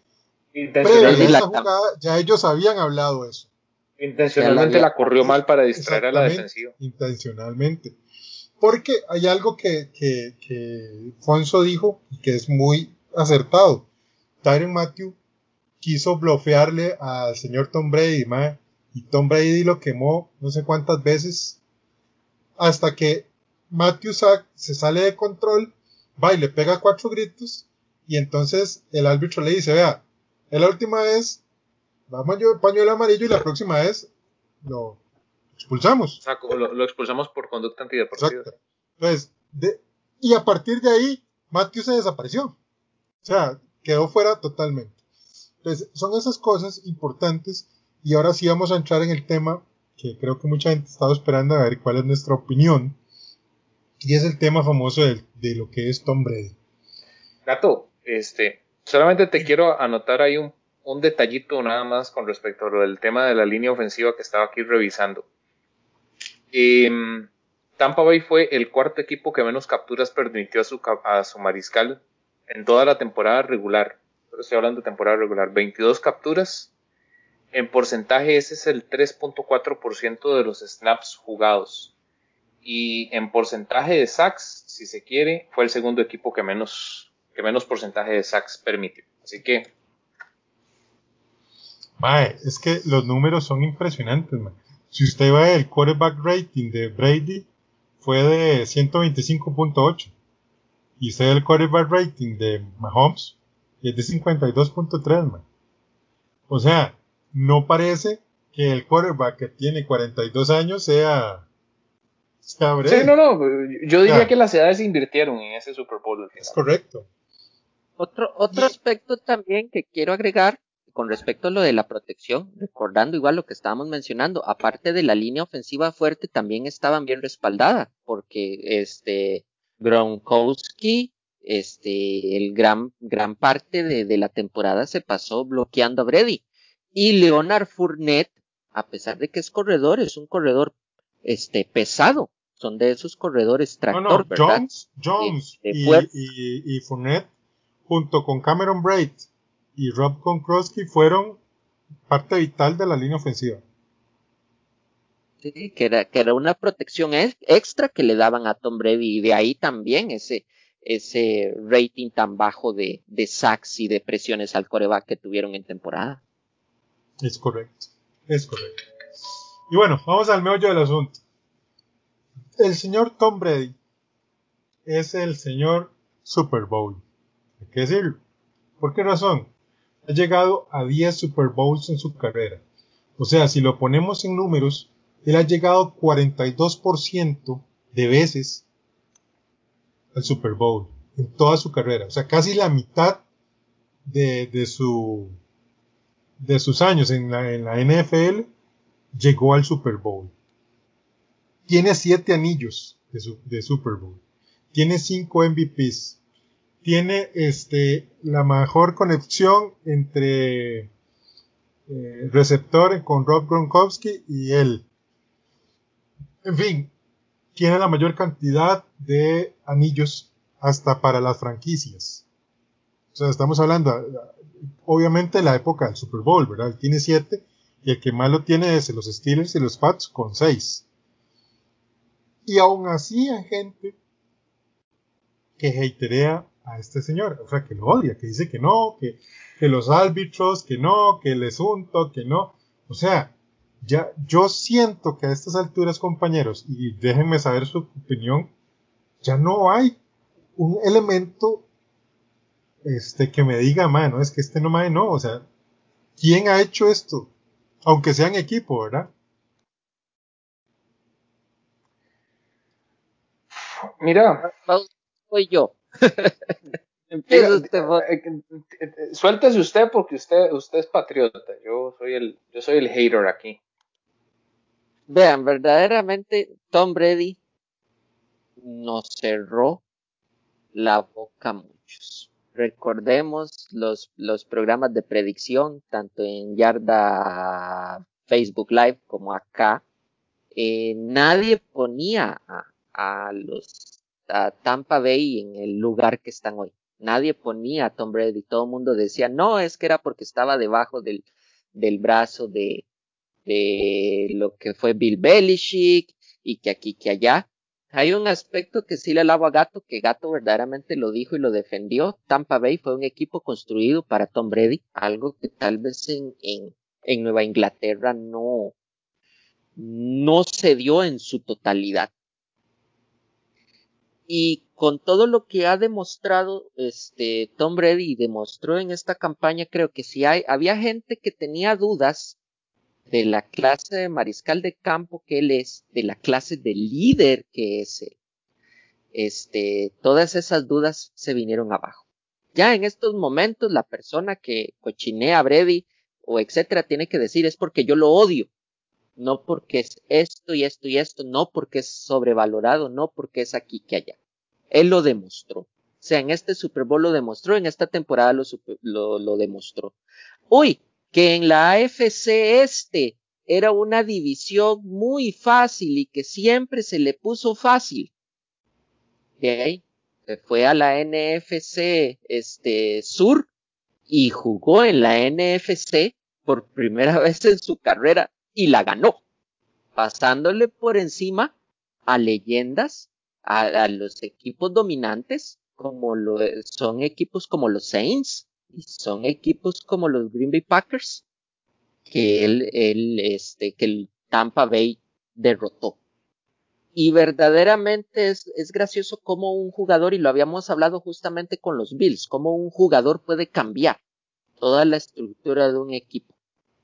esa jugada ya ellos habían hablado eso. Intencionalmente la, corrió mal para distraer a la defensiva. Intencionalmente. Porque hay algo que, que, que Fonso dijo y que es muy acertado. Tyron Matthew quiso blofearle al señor Tom Brady, y Tom Brady lo quemó no sé cuántas veces hasta que Matthew se sale de control va y le pega cuatro gritos y entonces el árbitro le dice, vea, es la última vez, vamos a pañuelo amarillo y la próxima vez lo expulsamos. O sea, lo, expulsamos por conducta antideportiva. Entonces, y a partir de ahí, Matthew se desapareció. O sea, quedó fuera totalmente. Entonces, son esas cosas importantes y ahora sí vamos a entrar en el tema que creo que mucha gente estaba esperando a ver cuál es nuestra opinión y es el tema famoso de, lo que es Tom Brady. Gato, este, solamente te quiero anotar ahí un, un detallito nada más con respecto a lo del tema de la línea ofensiva que estaba aquí revisando. Eh, Tampa Bay fue el cuarto equipo que menos capturas permitió a su, a su mariscal en toda la temporada regular. Estoy hablando de temporada regular. 22 capturas. En porcentaje ese es el 3.4% de los snaps jugados. Y en porcentaje de sacks, si se quiere, fue el segundo equipo que menos, que menos porcentaje de sacks permitió. Así que... Mae, es que los números son impresionantes, mae. Si usted va el quarterback rating de Brady, fue de 125.8. Y usted el quarterback rating de Mahomes es de 52.3, man. O sea, no parece que el quarterback que tiene 42 años sea... sí, no, no. Yo diría que las edades se invirtieron en ese Super Bowl. Es correcto. Otro, otro aspecto también que quiero agregar con respecto a lo de la protección, recordando igual lo que estábamos mencionando, aparte de la línea ofensiva fuerte, también estaban bien respaldadas, porque este Gronkowski, este, el gran, gran parte de, de, la temporada se pasó bloqueando a Brady. Y Leonard Fournette, a pesar de que es corredor, es un corredor este, pesado. Son de esos corredores tractor, no, no, Jones, Jones y, y, y Fournette, junto con Cameron Braid y Rob Gronkowski fueron parte vital de la línea ofensiva. Sí, que era, que era una protección extra que le daban a Tom Brady y de ahí también ese, ese rating tan bajo de, de sacks y de presiones al coreback que tuvieron en temporada. Es correcto, es correcto. Y bueno, vamos al meollo del asunto. El señor Tom Brady es el señor Super Bowl. Hay que decirlo. ¿Por qué razón? ha llegado a 10 Super Bowls en su carrera. O sea, si lo ponemos en números, él ha llegado 42% de veces al Super Bowl en toda su carrera. O sea, casi la mitad de, de, su, de sus años en la, en la NFL llegó al Super Bowl. Tiene 7 anillos de, Super Bowl. Tiene 5 MVPs tiene este, la mejor conexión entre eh, receptor con Rob Gronkowski y él. En fin, tiene la mayor cantidad de anillos hasta para las franquicias. O sea, estamos hablando, obviamente, la época del Super Bowl, ¿verdad? Tiene siete y el que más lo tiene es los Steelers y los Pats con seis. Y aún así hay gente que haterea a este señor, o sea, que lo odia, que dice que no, que, que los árbitros, que no, que el asunto, que no. O sea, ya, yo siento que a estas alturas, compañeros, y déjenme saber su opinión, ya no hay un elemento este que me diga, mano, es que este no me no, o sea, ¿quién ha hecho esto? Aunque sea en equipo, ¿verdad? Mira, soy yo. usted, eh, eh, eh, Suéltese usted porque usted, usted es patriota. Yo soy el, yo soy el hater aquí. Vean, verdaderamente Tom Brady nos cerró la boca a muchos. Recordemos los, los programas de predicción, tanto en Yarda Facebook Live como acá. nadie ponía a, a los a Tampa Bay en el lugar que están hoy. Nadie ponía a Tom Brady, todo el mundo decía, no, es que era porque estaba debajo del, del brazo de, de lo que fue Bill Belichick y que aquí, que allá. Hay un aspecto que sí le alabo a Gato, que Gato verdaderamente lo dijo y lo defendió. Tampa Bay fue un equipo construido para Tom Brady, algo que tal vez en, en, en Nueva Inglaterra no, no se dio en su totalidad. Y con todo lo que ha demostrado este Tom Brady demostró en esta campaña, creo que si hay, había gente que tenía dudas de la clase de mariscal de campo que él es, de la clase de líder que es él. Este, todas esas dudas se vinieron abajo. Ya en estos momentos la persona que cochinea a Brady o etcétera tiene que decir es porque yo lo odio, no porque es esto y esto y esto, no porque es sobrevalorado, no porque es aquí que allá. Él lo demostró. O sea, en este Super Bowl lo demostró, en esta temporada lo, lo, lo demostró. Uy, que en la AFC este era una división muy fácil y que siempre se le puso fácil. Ahí se fue a la NFC este, Sur y jugó en la NFC por primera vez en su carrera y la ganó, pasándole por encima a leyendas, a, los equipos dominantes, como lo, son equipos como los Saints y son equipos como los Green Bay Packers, que él este, que el Tampa Bay derrotó. Y verdaderamente es, es gracioso cómo un jugador, y lo habíamos hablado justamente con los Bills, cómo un jugador puede cambiar toda la estructura de un equipo.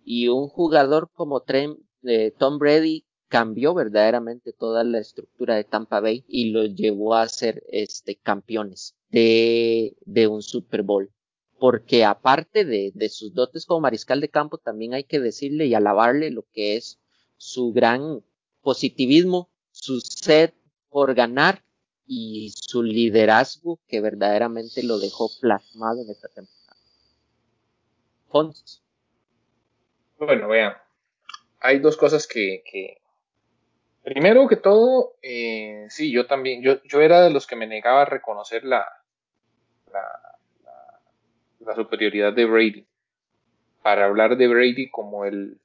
Y un jugador como eh, Tom Brady cambió verdaderamente toda la estructura de Tampa Bay y lo llevó a ser este, campeones de, de un Super Bowl. Porque aparte de, de sus dotes como mariscal de campo, también hay que decirle y alabarle lo que es su gran positivismo su sed por ganar y su liderazgo que verdaderamente lo dejó plasmado en esta temporada. Bueno, vean, hay dos cosas que, primero que todo, eh, sí, yo también, yo, yo era de los que me negaba a reconocer la, la, la, superioridad de Brady, para hablar de Brady como el,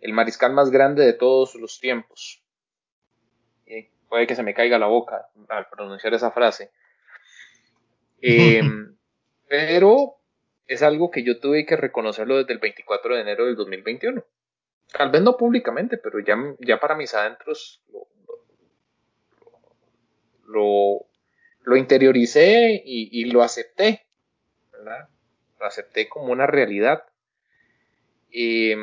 el mariscal más grande de todos los tiempos puede que se me caiga la boca al pronunciar esa frase. Em, pero es algo que yo tuve que reconocerlo desde el 24 de enero del 2021. Tal vez no públicamente, pero ya, ya para mis adentros lo, lo, interioricé y, lo acepté. Lo acepté como una realidad. Eh,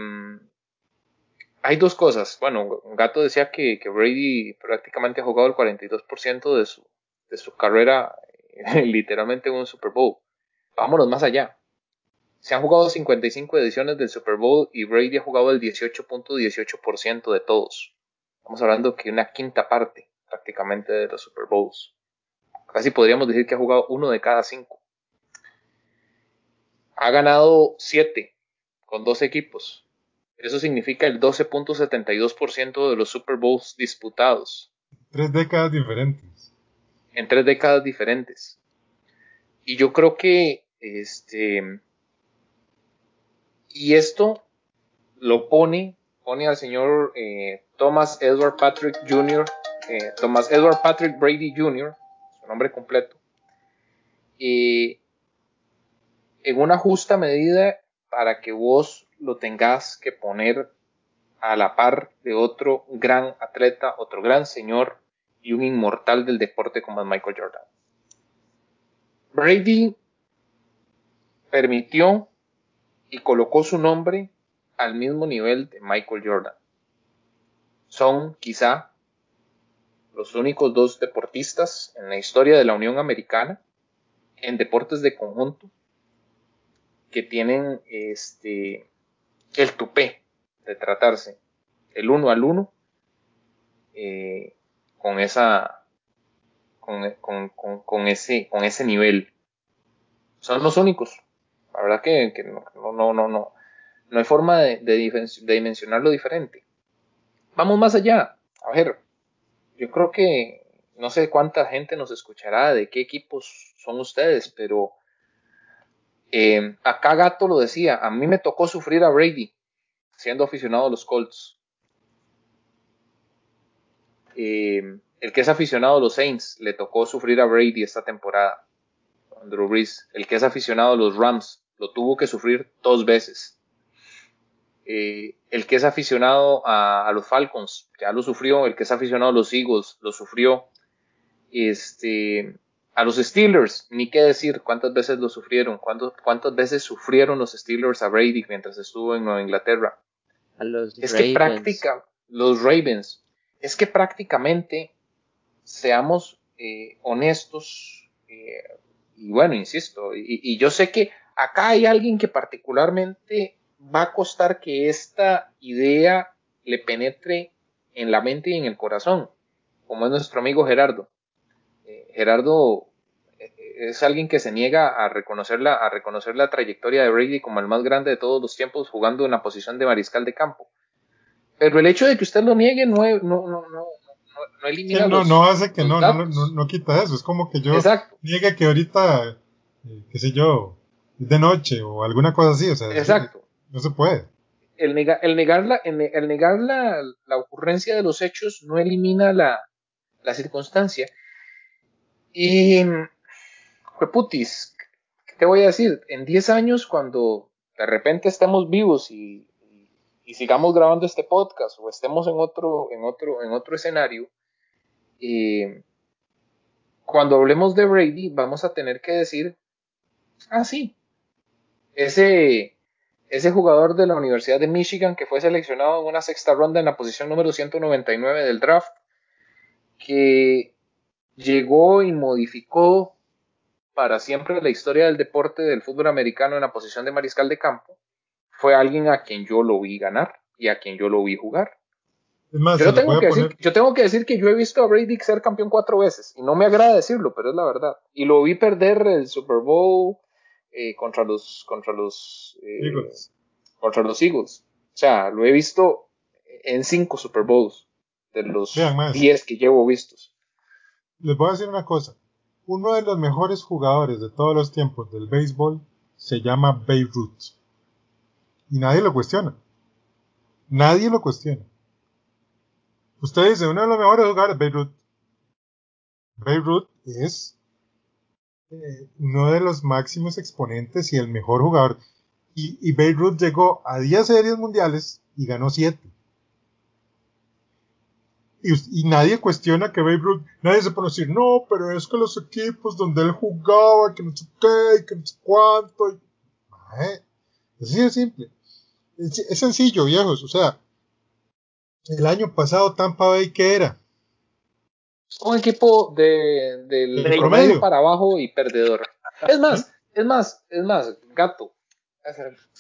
hay dos cosas. Bueno, Gato decía que, Brady prácticamente ha jugado el 42% de su, de su carrera literalmente en un Super Bowl. Vámonos más allá. Se han jugado 55 ediciones del Super Bowl y Brady ha jugado el 18.18% de todos. Estamos hablando que una quinta parte prácticamente de los Super Bowls. Casi podríamos decir que ha jugado uno de cada cinco. Ha ganado siete con dos equipos. Eso significa el 12.72% de los Super Bowls disputados. Tres décadas diferentes. En tres décadas diferentes. Y yo creo que este. Y esto lo pone, pone al señor eh, Thomas Edward Patrick Jr., eh, Thomas Edward Patrick Brady Jr., su nombre completo, en una justa medida para que vos lo tengas que poner a la par de otro gran atleta, otro gran señor y un inmortal del deporte como es Michael Jordan. Brady permitió y colocó su nombre al mismo nivel de Michael Jordan. Son quizá los únicos dos deportistas en la historia de la Unión Americana en deportes de conjunto que tienen este el tupé de tratarse el uno al uno eh, con esa con, ese con ese nivel. Son los únicos la verdad que, no, no, no, no, no hay forma de, de, dimensionarlo diferente. Vamos más allá. A ver yo creo que no sé cuánta gente nos escuchará de qué equipos son ustedes pero eh, acá Gato lo decía, a mí me tocó sufrir a Brady siendo aficionado a los Colts. Eh, el que es aficionado a los Saints le tocó sufrir a Brady esta temporada. Andrew Brees. El que es aficionado a los Rams lo tuvo que sufrir dos veces. Eh, el que es aficionado a, los Falcons ya lo sufrió. El que es aficionado a los Eagles lo sufrió. Este, a los Steelers, ni qué decir cuántas veces lo sufrieron, cuántas veces sufrieron los Steelers a Brady mientras estuvo en Nueva Inglaterra. A los es que práctica, los Ravens, es que prácticamente, seamos eh, honestos, eh, y bueno, insisto, y, y yo sé que acá hay alguien que particularmente va a costar que esta idea le penetre en la mente y en el corazón, como es nuestro amigo Gerardo. Gerardo eh, es alguien que se niega a reconocer, la, a reconocer la trayectoria de Brady como el más grande de todos los tiempos jugando en la posición de mariscal de campo. Pero el hecho de que usted lo niegue no, no, no, no, no, elimina no, no hace que no, no, no, quita eso. Es como que yo niegue que ahorita, eh, qué sé yo, es de noche o alguna cosa así. O sea, Exacto. no se puede. El, el negar, la, el, negar la, la, ocurrencia de los hechos no elimina la, la circunstancia. Y, putis, ¿qué te voy a decir? En 10 años, cuando de repente estemos vivos y, y, sigamos grabando este podcast o estemos en otro, en otro, en otro escenario, eh, cuando hablemos de Brady, vamos a tener que decir, ah, sí, ese, ese jugador de la Universidad de Michigan que fue seleccionado en una sexta ronda en la posición número 199 del draft, que llegó y modificó para siempre la historia del deporte del fútbol americano en la posición de mariscal de campo, fue alguien a quien yo lo vi ganar y a quien yo lo vi jugar. yo, tengo que decir, yo tengo que decir que yo he visto a Brady ser campeón cuatro veces y no me agrada decirlo, pero es la verdad. Y lo vi perder el Super Bowl eh, contra los contra los eh, Eagles. contra los Eagles. O sea, lo he visto en cinco Super Bowls de los diez que llevo vistos. Les voy a decir una cosa uno de los mejores jugadores de todos los tiempos del béisbol se llama Babe Ruth. Y nadie lo cuestiona. Nadie lo cuestiona. Usted dice, uno de los mejores jugadores, Babe Ruth. Babe es eh, uno de los máximos exponentes y el mejor jugador. Y, y Babe Ruth llegó a 10 series mundiales y ganó 7. Y, nadie cuestiona que Babe Ruth, nadie se pone a decir, no, pero es que los equipos donde él jugaba, que no sé qué, que no sé cuánto. Y... Es así de simple. Es, sencillo, viejos. O sea, el año pasado Tampa Bay, ¿qué era? Un equipo de, del promedio para abajo y perdedor. Es más, es más, es más, gato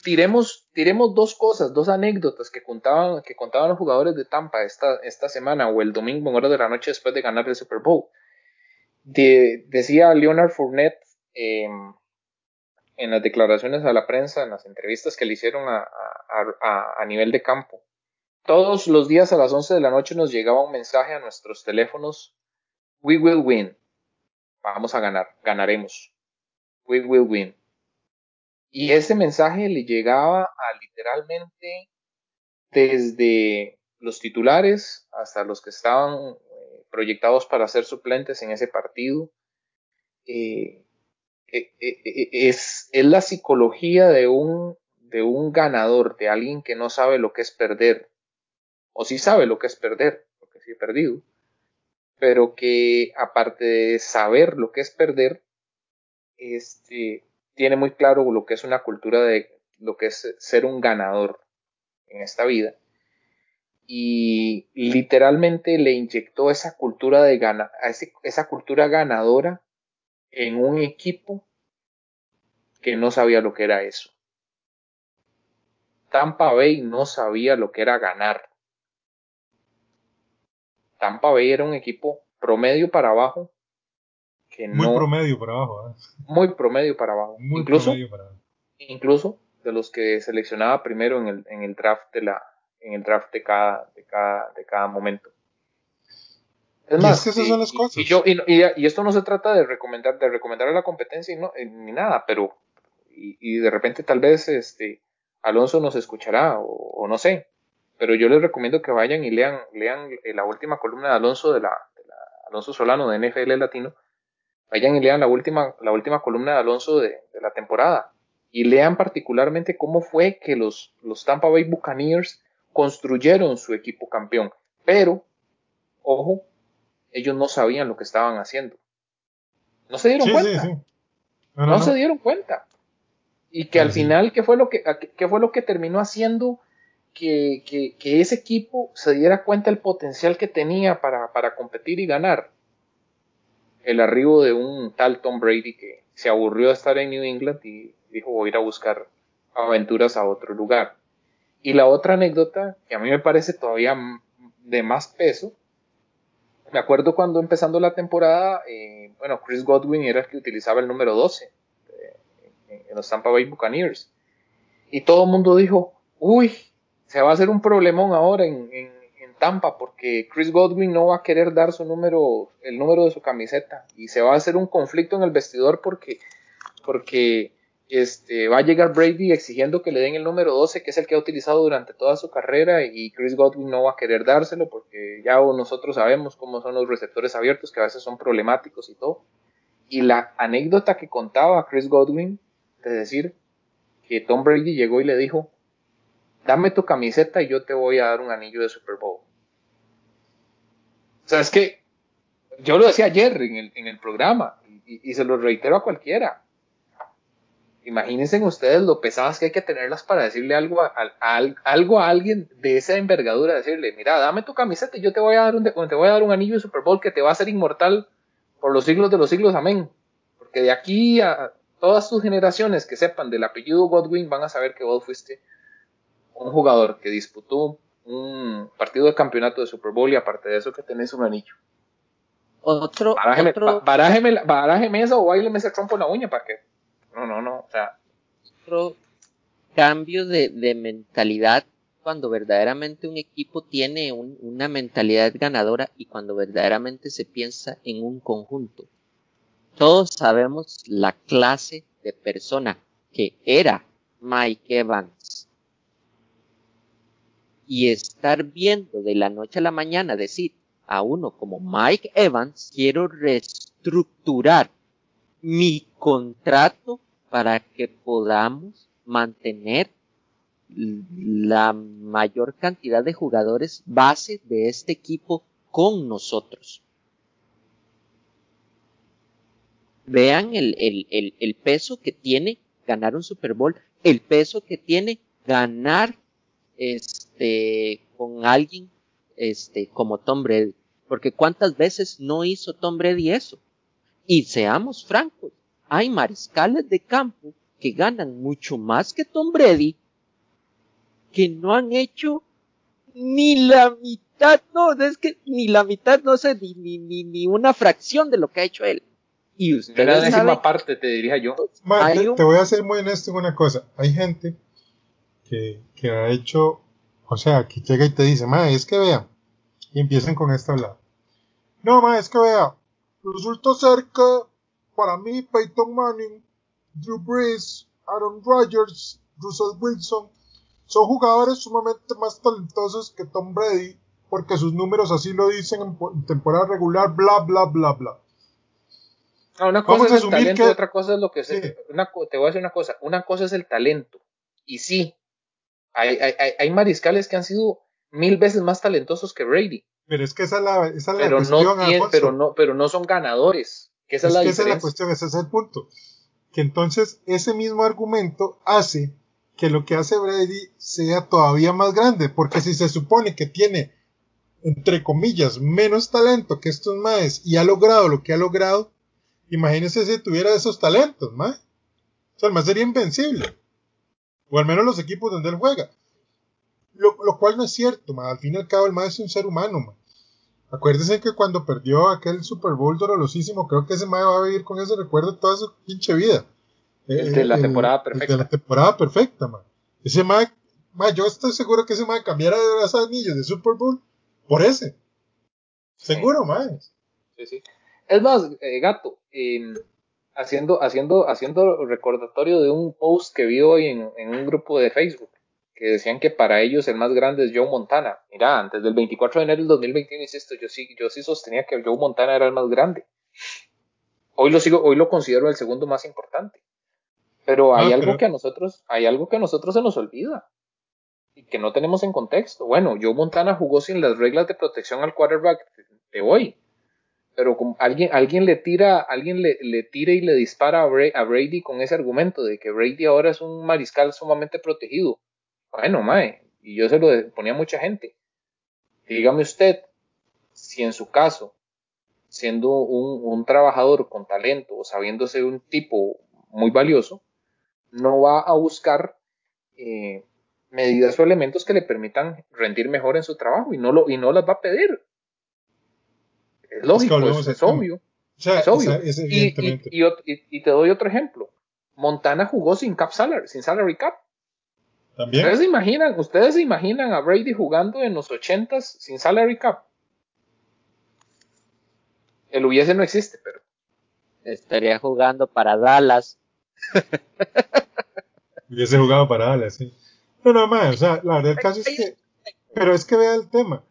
tiremos, tiremos dos cosas, dos anécdotas que contaban, que contaban los jugadores de Tampa esta, esta semana o el domingo en hora de la noche después de ganar el Super Bowl. decía Leonard Fournette em, en las declaraciones a la prensa, en las entrevistas que le hicieron a, a, nivel de campo. Todos los días a las 11 de la noche nos llegaba un mensaje a nuestros teléfonos. We will win. Vamos a ganar. Ganaremos. We will win. Y ese mensaje le llegaba a literalmente desde los titulares hasta los que estaban eh, proyectados para ser suplentes en ese partido. Eh, eh, es, es, la psicología de un, de un ganador, de alguien que no sabe lo que es perder, o sí sabe lo que es perder, porque sí he perdido, pero que aparte de saber lo que es perder, este, tiene muy claro lo que es una cultura de lo que es ser un ganador en esta vida. Y literalmente le inyectó esa cultura de esa cultura ganadora en un equipo que no sabía lo que era eso. Tampa Bay no sabía lo que era ganar. Tampa Bay era un equipo promedio para abajo muy promedio para abajo. ¿eh? Muy promedio para abajo. Muy incluso, promedio para abajo. Incluso de los que seleccionaba primero en el, en el draft de la en el draft de cada de cada de cada momento. Es más, esas son las cosas. Y, yo, y, y, esto no se trata de recomendar de recomendar a la competencia y no, eh, ni nada, pero y, de repente tal vez este Alonso nos escuchará o, no sé, pero yo les recomiendo que vayan y lean lean la última columna de Alonso de la, de la Alonso Solano de NFL Latino Vayan y lean la última, la última columna de Alonso de, la temporada. Y lean particularmente cómo fue que los, los Tampa Bay Buccaneers construyeron su equipo campeón. Pero, ojo, ellos no sabían lo que estaban haciendo. No se dieron cuenta. No, se dieron cuenta. Y que al final, ¿qué fue lo que, qué fue lo que terminó haciendo que, que, ese equipo se diera cuenta del potencial que tenía para, para competir y ganar? El arribo de un tal Tom Brady que se aburrió de estar en New England y dijo voy a ir a buscar aventuras a otro lugar. Y la otra anécdota, que a mí me parece todavía de más peso, me acuerdo cuando empezando la temporada, eh, bueno, Chris Godwin era el que utilizaba el número 12 eh, en los Tampa Bay Buccaneers. Y todo el mundo dijo, uy, se va a hacer un problemón ahora en, en, Tampa porque Chris Godwin no va a querer dar su número, el número de su camiseta y se va a hacer un conflicto en el vestidor porque, porque este, va a llegar Brady exigiendo que le den el número 12, que es el que ha utilizado durante toda su carrera, y Chris Godwin no va a querer dárselo porque ya nosotros sabemos cómo son los receptores abiertos, que a veces son problemáticos y todo. Y la anécdota que contaba Chris Godwin de decir que Tom Brady llegó y le dijo, dame tu camiseta y yo te voy a dar un anillo de Super Bowl. O sea, es que yo lo decía ayer en el, en el programa y, se lo reitero a cualquiera. Imagínense ustedes lo pesadas que hay que tenerlas para decirle algo a, algo a alguien de esa envergadura, decirle, mira, dame tu camiseta y yo te voy a dar un, te voy a dar un anillo de Super Bowl que te va a hacer inmortal por los siglos de los siglos, amén. Porque de aquí a todas tus generaciones que sepan del apellido Godwin van a saber que vos fuiste un jugador que disputó un partido de campeonato de Super Bowl y aparte de eso que tenés un anillo. Otro, barájeme, otro... barájeme, eso o baileme ese trompo en la uña para que. No, no, no. O sea. Otro cambio de, de mentalidad cuando verdaderamente un equipo tiene una mentalidad ganadora y cuando verdaderamente se piensa en un conjunto. Todos sabemos la clase de persona que era Mike Evans. Y estar viendo de la noche a la mañana decir a uno como Mike Evans, quiero reestructurar mi contrato para que podamos mantener la mayor cantidad de jugadores base de este equipo con nosotros. Vean el, el, el, peso que tiene ganar un Super Bowl, el peso que tiene ganar este con alguien este como Tom Brady, porque cuántas veces no hizo Tom Brady eso. Y seamos francos, hay mariscales de campo que ganan mucho más que Tom Brady que no han hecho ni la mitad, no, es que ni la mitad, no sé, ni, ni, ni, una fracción de lo que ha hecho él. Y usted la décima parte, te diría yo. te, voy a ser muy honesto en una cosa. Hay gente que, que ha hecho, o sea, que llega y te dice, ma, es que vea, y empiezan con esta hablada. No, ma, es que vea, resulta cerca, para mí, Peyton Manning, Drew Brees, Aaron Rodgers, Russell Wilson, son jugadores sumamente más talentosos que Tom Brady, porque sus números así lo dicen en, temporada regular, bla, bla, bla, bla. Ah, una cosa es el talento, otra cosa es lo que se, te voy a decir una cosa, una cosa es el talento, y sí, hay, hay, hay, mariscales que han sido mil veces más talentosos que Brady. Pero es que esa es la, esa pero cuestión, no pero no, pero no son ganadores. Que esa es, la esa es la cuestión, ese es el punto. Que entonces ese mismo argumento hace que lo que hace Brady sea todavía más grande, porque si se supone que tiene, entre comillas, menos talento que estos maes y ha logrado lo que ha logrado, imagínese si tuviera esos talentos, mae. O sea, el más sería invencible. O al menos los equipos donde él juega. Lo, cual no es cierto, mae. Al fin y al cabo, el mae es un ser humano, mae. Acuérdense que cuando perdió aquel Super Bowl dolorosísimo, creo que ese mae va a vivir con ese recuerdo toda su pinche vida. El de la temporada perfecta. de la temporada perfecta, man. Ese Mike, yo estoy seguro que ese Mike cambiara de las anillos de Super Bowl por ese. Seguro, sí. Sí, sí. Es más, eh, gato, em, haciendo, haciendo, haciendo recordatorio de un post que vi hoy en, un grupo de Facebook, que decían que para ellos el más grande es Joe Montana. Mira, antes del 24 de enero del 2021, insisto, yo sí, yo sí sostenía que Joe Montana era el más grande. Hoy lo sigo, hoy lo considero el segundo más importante. Pero hay algo que a nosotros, hay algo que a nosotros se nos olvida y que no tenemos en contexto. Bueno, Joe Montana jugó sin las reglas de protección al quarterback de hoy, pero como alguien, alguien le tira, alguien le, le tira y le dispara a, Brady con ese argumento de que Brady ahora es un mariscal sumamente protegido. Bueno, mae, y yo se lo ponía a mucha gente. Dígame usted, si en su caso, siendo un, un trabajador con talento o sabiéndose un tipo muy valioso, no va a buscar eh, medidas o elementos que le permitan rendir mejor en su trabajo y no, lo, y no las va a pedir. Es lógico, es, obvio. es obvio. y, te doy otro ejemplo. Montana jugó sin cap salary, sin salary cap. También. ¿Ustedes se imaginan, ustedes se imaginan a Brady jugando en los 80s sin salary cap? El hubiese no existe, pero Estaría jugando para Dallas. Hubiese jugado para Dallas, sí. No, no, mae, o sea, la verdad el caso es que. Pero es que vea el tema.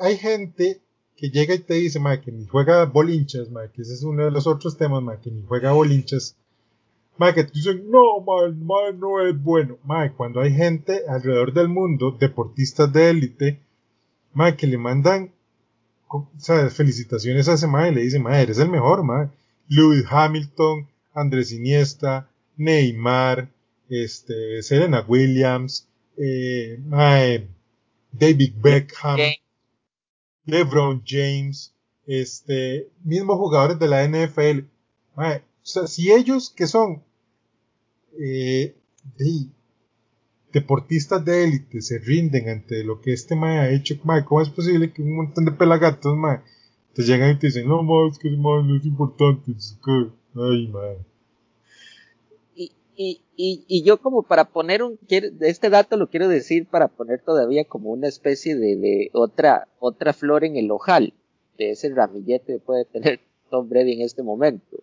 Hay gente que llega y te dice, mae, que ni juega bolinchas, mae, que ese es uno de los otros temas, mae, que ni juega bolinchas. Mae, que te dicen, no, mae, mae, no es bueno. Mae, cuando hay gente alrededor del mundo, deportistas de élite, mae, que le mandan, o felicitaciones a ese mae, y le dicen, mae, eres el mejor, mae. Lewis Hamilton, Andrés Iniesta, Neymar, este, Serena Williams, eh, David Beckham, LeBron James, este, mismos jugadores de la NFL. O sea, si ellos que son eh, de- deportistas de élite se rinden ante lo que este mae ha hecho, mae, ¿cómo es posible que un montón de pelagatos, mae, te llegan y te dicen, no, mae, es que mae, no es importante, es que, ay, mae. Y, y, y, yo como para poner un, este dato lo quiero decir para poner todavía como una especie de, de otra, otra flor en el ojal de ese ramillete que puede tener Tom Brady en este momento.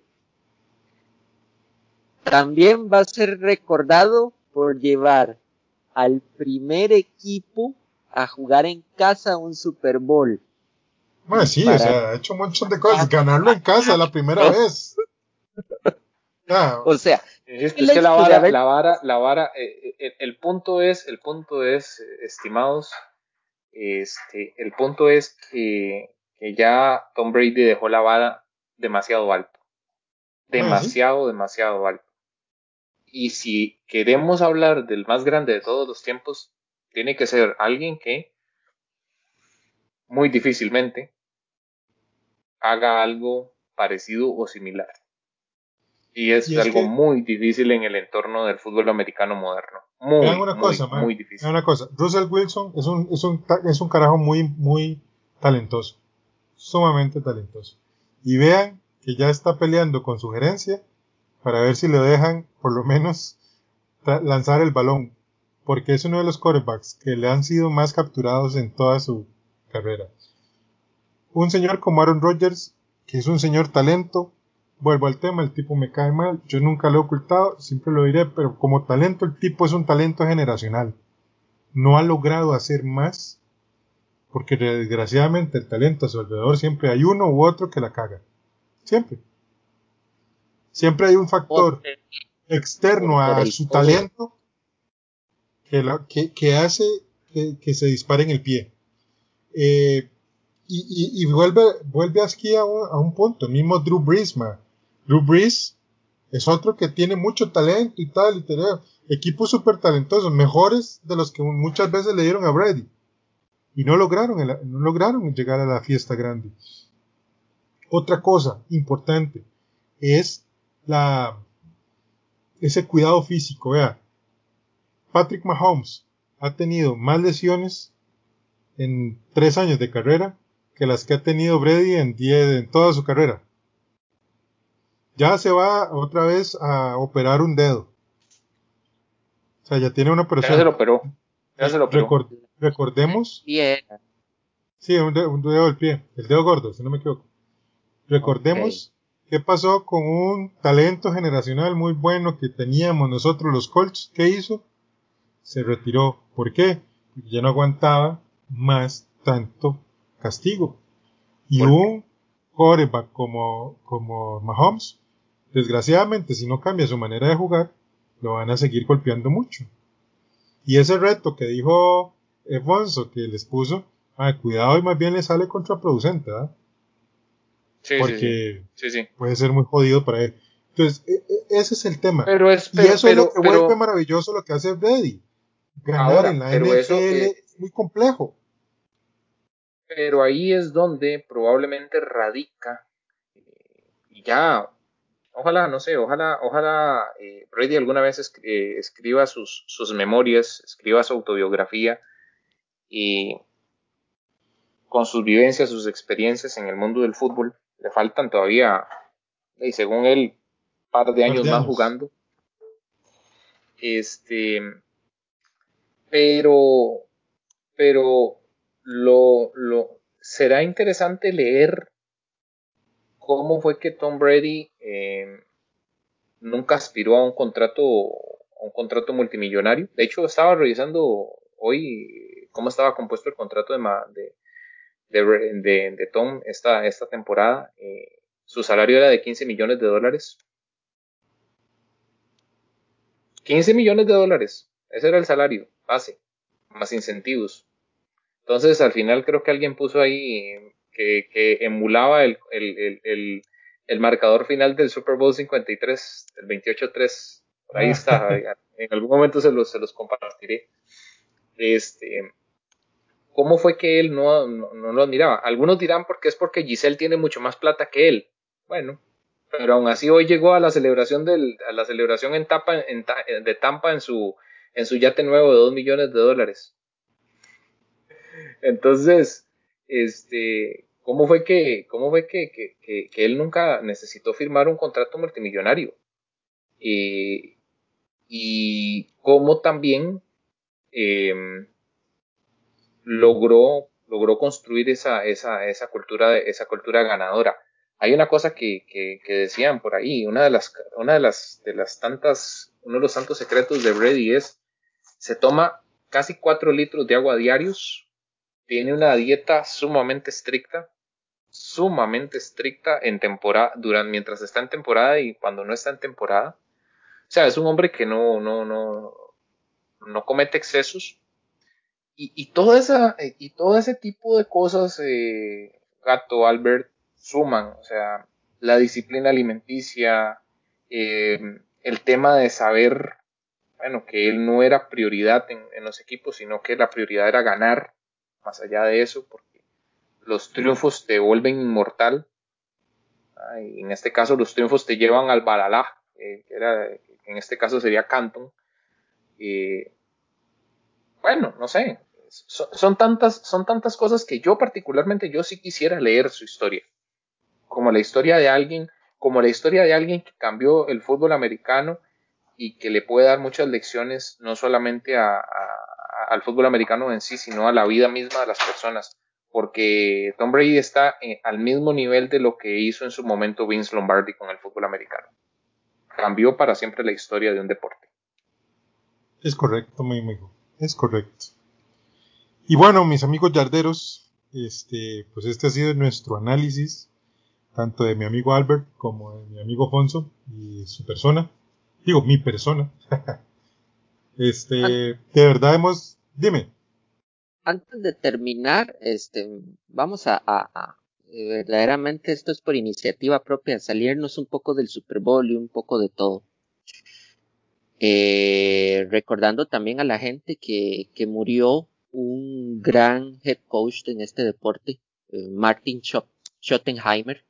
También va a ser recordado por llevar al primer equipo a jugar en casa un Super Bowl. Mae, sí, Para- o sea, ha hecho un montón de cosas, ganarlo en casa la primera vez. Ya, O sea, Insisto, El es que la vara, la vara, la vara, eh, eh, el, punto es, el punto es, eh, estimados, este, el punto es que, que ya Tom Brady dejó la vara demasiado alto. Demasiado, demasiado alto. Y si queremos hablar del más grande de todos los tiempos, tiene que ser alguien que muy difícilmente haga algo parecido o similar. Y es, Y es algo que- muy difícil en el entorno del fútbol americano moderno. Muy, una muy, cosa, man. muy difícil. una cosa. Russell Wilson es un, es un, es un carajo muy, muy talentoso. Sumamente talentoso. Y vean que ya está peleando con su gerencia para ver si le dejan, por lo menos, lanzar el balón. Porque es uno de los quarterbacks que le han sido más capturados en toda su carrera. Un señor como Aaron Rodgers, que es un señor talento, vuelvo al tema, el tipo me cae mal, yo nunca lo he ocultado, siempre lo diré, pero como talento el tipo es un talento generacional. No ha logrado hacer más, porque desgraciadamente el talento a su alrededor siempre hay uno u otro que la caga. Siempre. Siempre hay un factor externo a su talento que, la- que, que hace que, que se dispare en el pie. Eh, y, y- y vuelve, vuelve aquí a un, a un punto, el mismo Drew Brees, man. Drew Brees es otro que tiene mucho talento y tal, y tiene equipos súper talentosos, mejores de los que muchas veces le dieron a Brady. Y no lograron, no lograron llegar a la fiesta grande. Otra cosa importante es la, ese cuidado físico. Vea, Patrick Mahomes ha tenido más lesiones en tres años de carrera que las que ha tenido Brady en, diez, en toda su carrera. Ya se va otra vez a operar un dedo. O sea, ya tiene una Ya se operación. lo operó. Ya se lo operó. Recor- recordemos, Bien. sí, un dedo, un dedo del pie, el dedo gordo, si no me equivoco. Recordemos qué pasó con un talento generacional muy bueno que teníamos nosotros los Colts. ¿Qué hizo? Se retiró. ¿Por qué? Porque ya no aguantaba más tanto castigo. Y un quarterback como, como Mahomes, desgraciadamente, si no cambia su manera de jugar, lo van a seguir golpeando mucho. Y ese reto que dijo Efonso que les puso, ah, cuidado y más bien le sale contraproducente, ¿verdad? Sí, sí, Porque sí, sí, puede ser muy jodido para él. Entonces, e- e- ese es el tema. Pero es, y pero, eso es lo pero, que pero- vuelve maravilloso lo que hace Brady. Ganar Ahora, en la pero NFL eso, eh, es muy complejo. pero ahí es donde probablemente radica eh, y ya ojalá no sé ojalá ojalá eh, Brady alguna vez eh, escriba sus, sus memorias escriba su autobiografía y con sus vivencias sus experiencias en el mundo del fútbol le faltan todavía y según él par de años más jugando. Este Pero, pero lo, lo, será interesante leer cómo fue que Tom Brady eh, nunca aspiró a un contrato, a un contrato multimillonario. De hecho, estaba revisando hoy cómo estaba compuesto el contrato de, de, de, Tom esta, esta temporada. Eh, su salario era de 15 millones de dólares. 15 millones de dólares. Ese era el salario base, más incentivos. Entonces, al final creo que alguien puso ahí que, que emulaba el, el, el, el, marcador final del Super Bowl 53, el 28-3. Por ahí está. Ah. En algún momento se los, se los compartiré. Este, ¿Cómo fue que él no, no, no, lo admiraba? Algunos dirán porque es porque Giselle tiene mucho más plata que él. Bueno, pero aún así hoy llegó a la celebración del, a la celebración en, Tampa, en, de Tampa en su, en su yate nuevo de 2 millones de dólares. Entonces, este, ¿cómo fue que, cómo fue que, que, que, él nunca necesitó firmar un contrato multimillonario? Y, y cómo también em, logró, logró construir esa, esa, esa, cultura, esa cultura ganadora. Hay una cosa que, que, decían por ahí, una de las, una de las, de las tantas, uno de los tantos secretos de Brady es, se toma casi 4 litros de agua diarios, tiene una dieta sumamente estricta, sumamente estricta en temporada, durante, mientras está en temporada y cuando no está en temporada. O sea, es un hombre que no, no, no, no comete excesos. Y, y, toda esa, y todo ese tipo de cosas, eh, Gato, Albert, suman, o sea, la disciplina alimenticia, eh, el tema de saber, bueno, que él no era prioridad en, los equipos, sino que la prioridad era ganar, más allá de eso, porque los triunfos te vuelven inmortal, y en este caso los triunfos te llevan al Balalá, eh, que era, en este caso sería Canton, bueno, no sé, son, tantas, son tantas cosas que yo particularmente, yo sí quisiera leer su historia. Como la historia de alguien, como la historia de alguien que cambió el fútbol americano y que le puede dar muchas lecciones no solamente al fútbol americano en sí, sino a la vida misma de las personas, porque Tom Brady está eh, al mismo nivel de lo que hizo en su momento Vince Lombardi con el fútbol americano. Cambió para siempre la historia de un deporte. Es correcto, mi amigo, es correcto. Y bueno, mis amigos yarderos, este, pues este ha sido nuestro análisis tanto de mi amigo Albert como de mi amigo Fonso y su persona. Digo, mi persona. este, de verdad hemos, dime. Antes de terminar, este, vamos a, a, verdaderamente esto es por iniciativa propia, salirnos un poco del Super Bowl y un poco de todo. Eh, recordando también a la gente que, que murió un gran head coach en este deporte, eh, Martin Schottenheimer,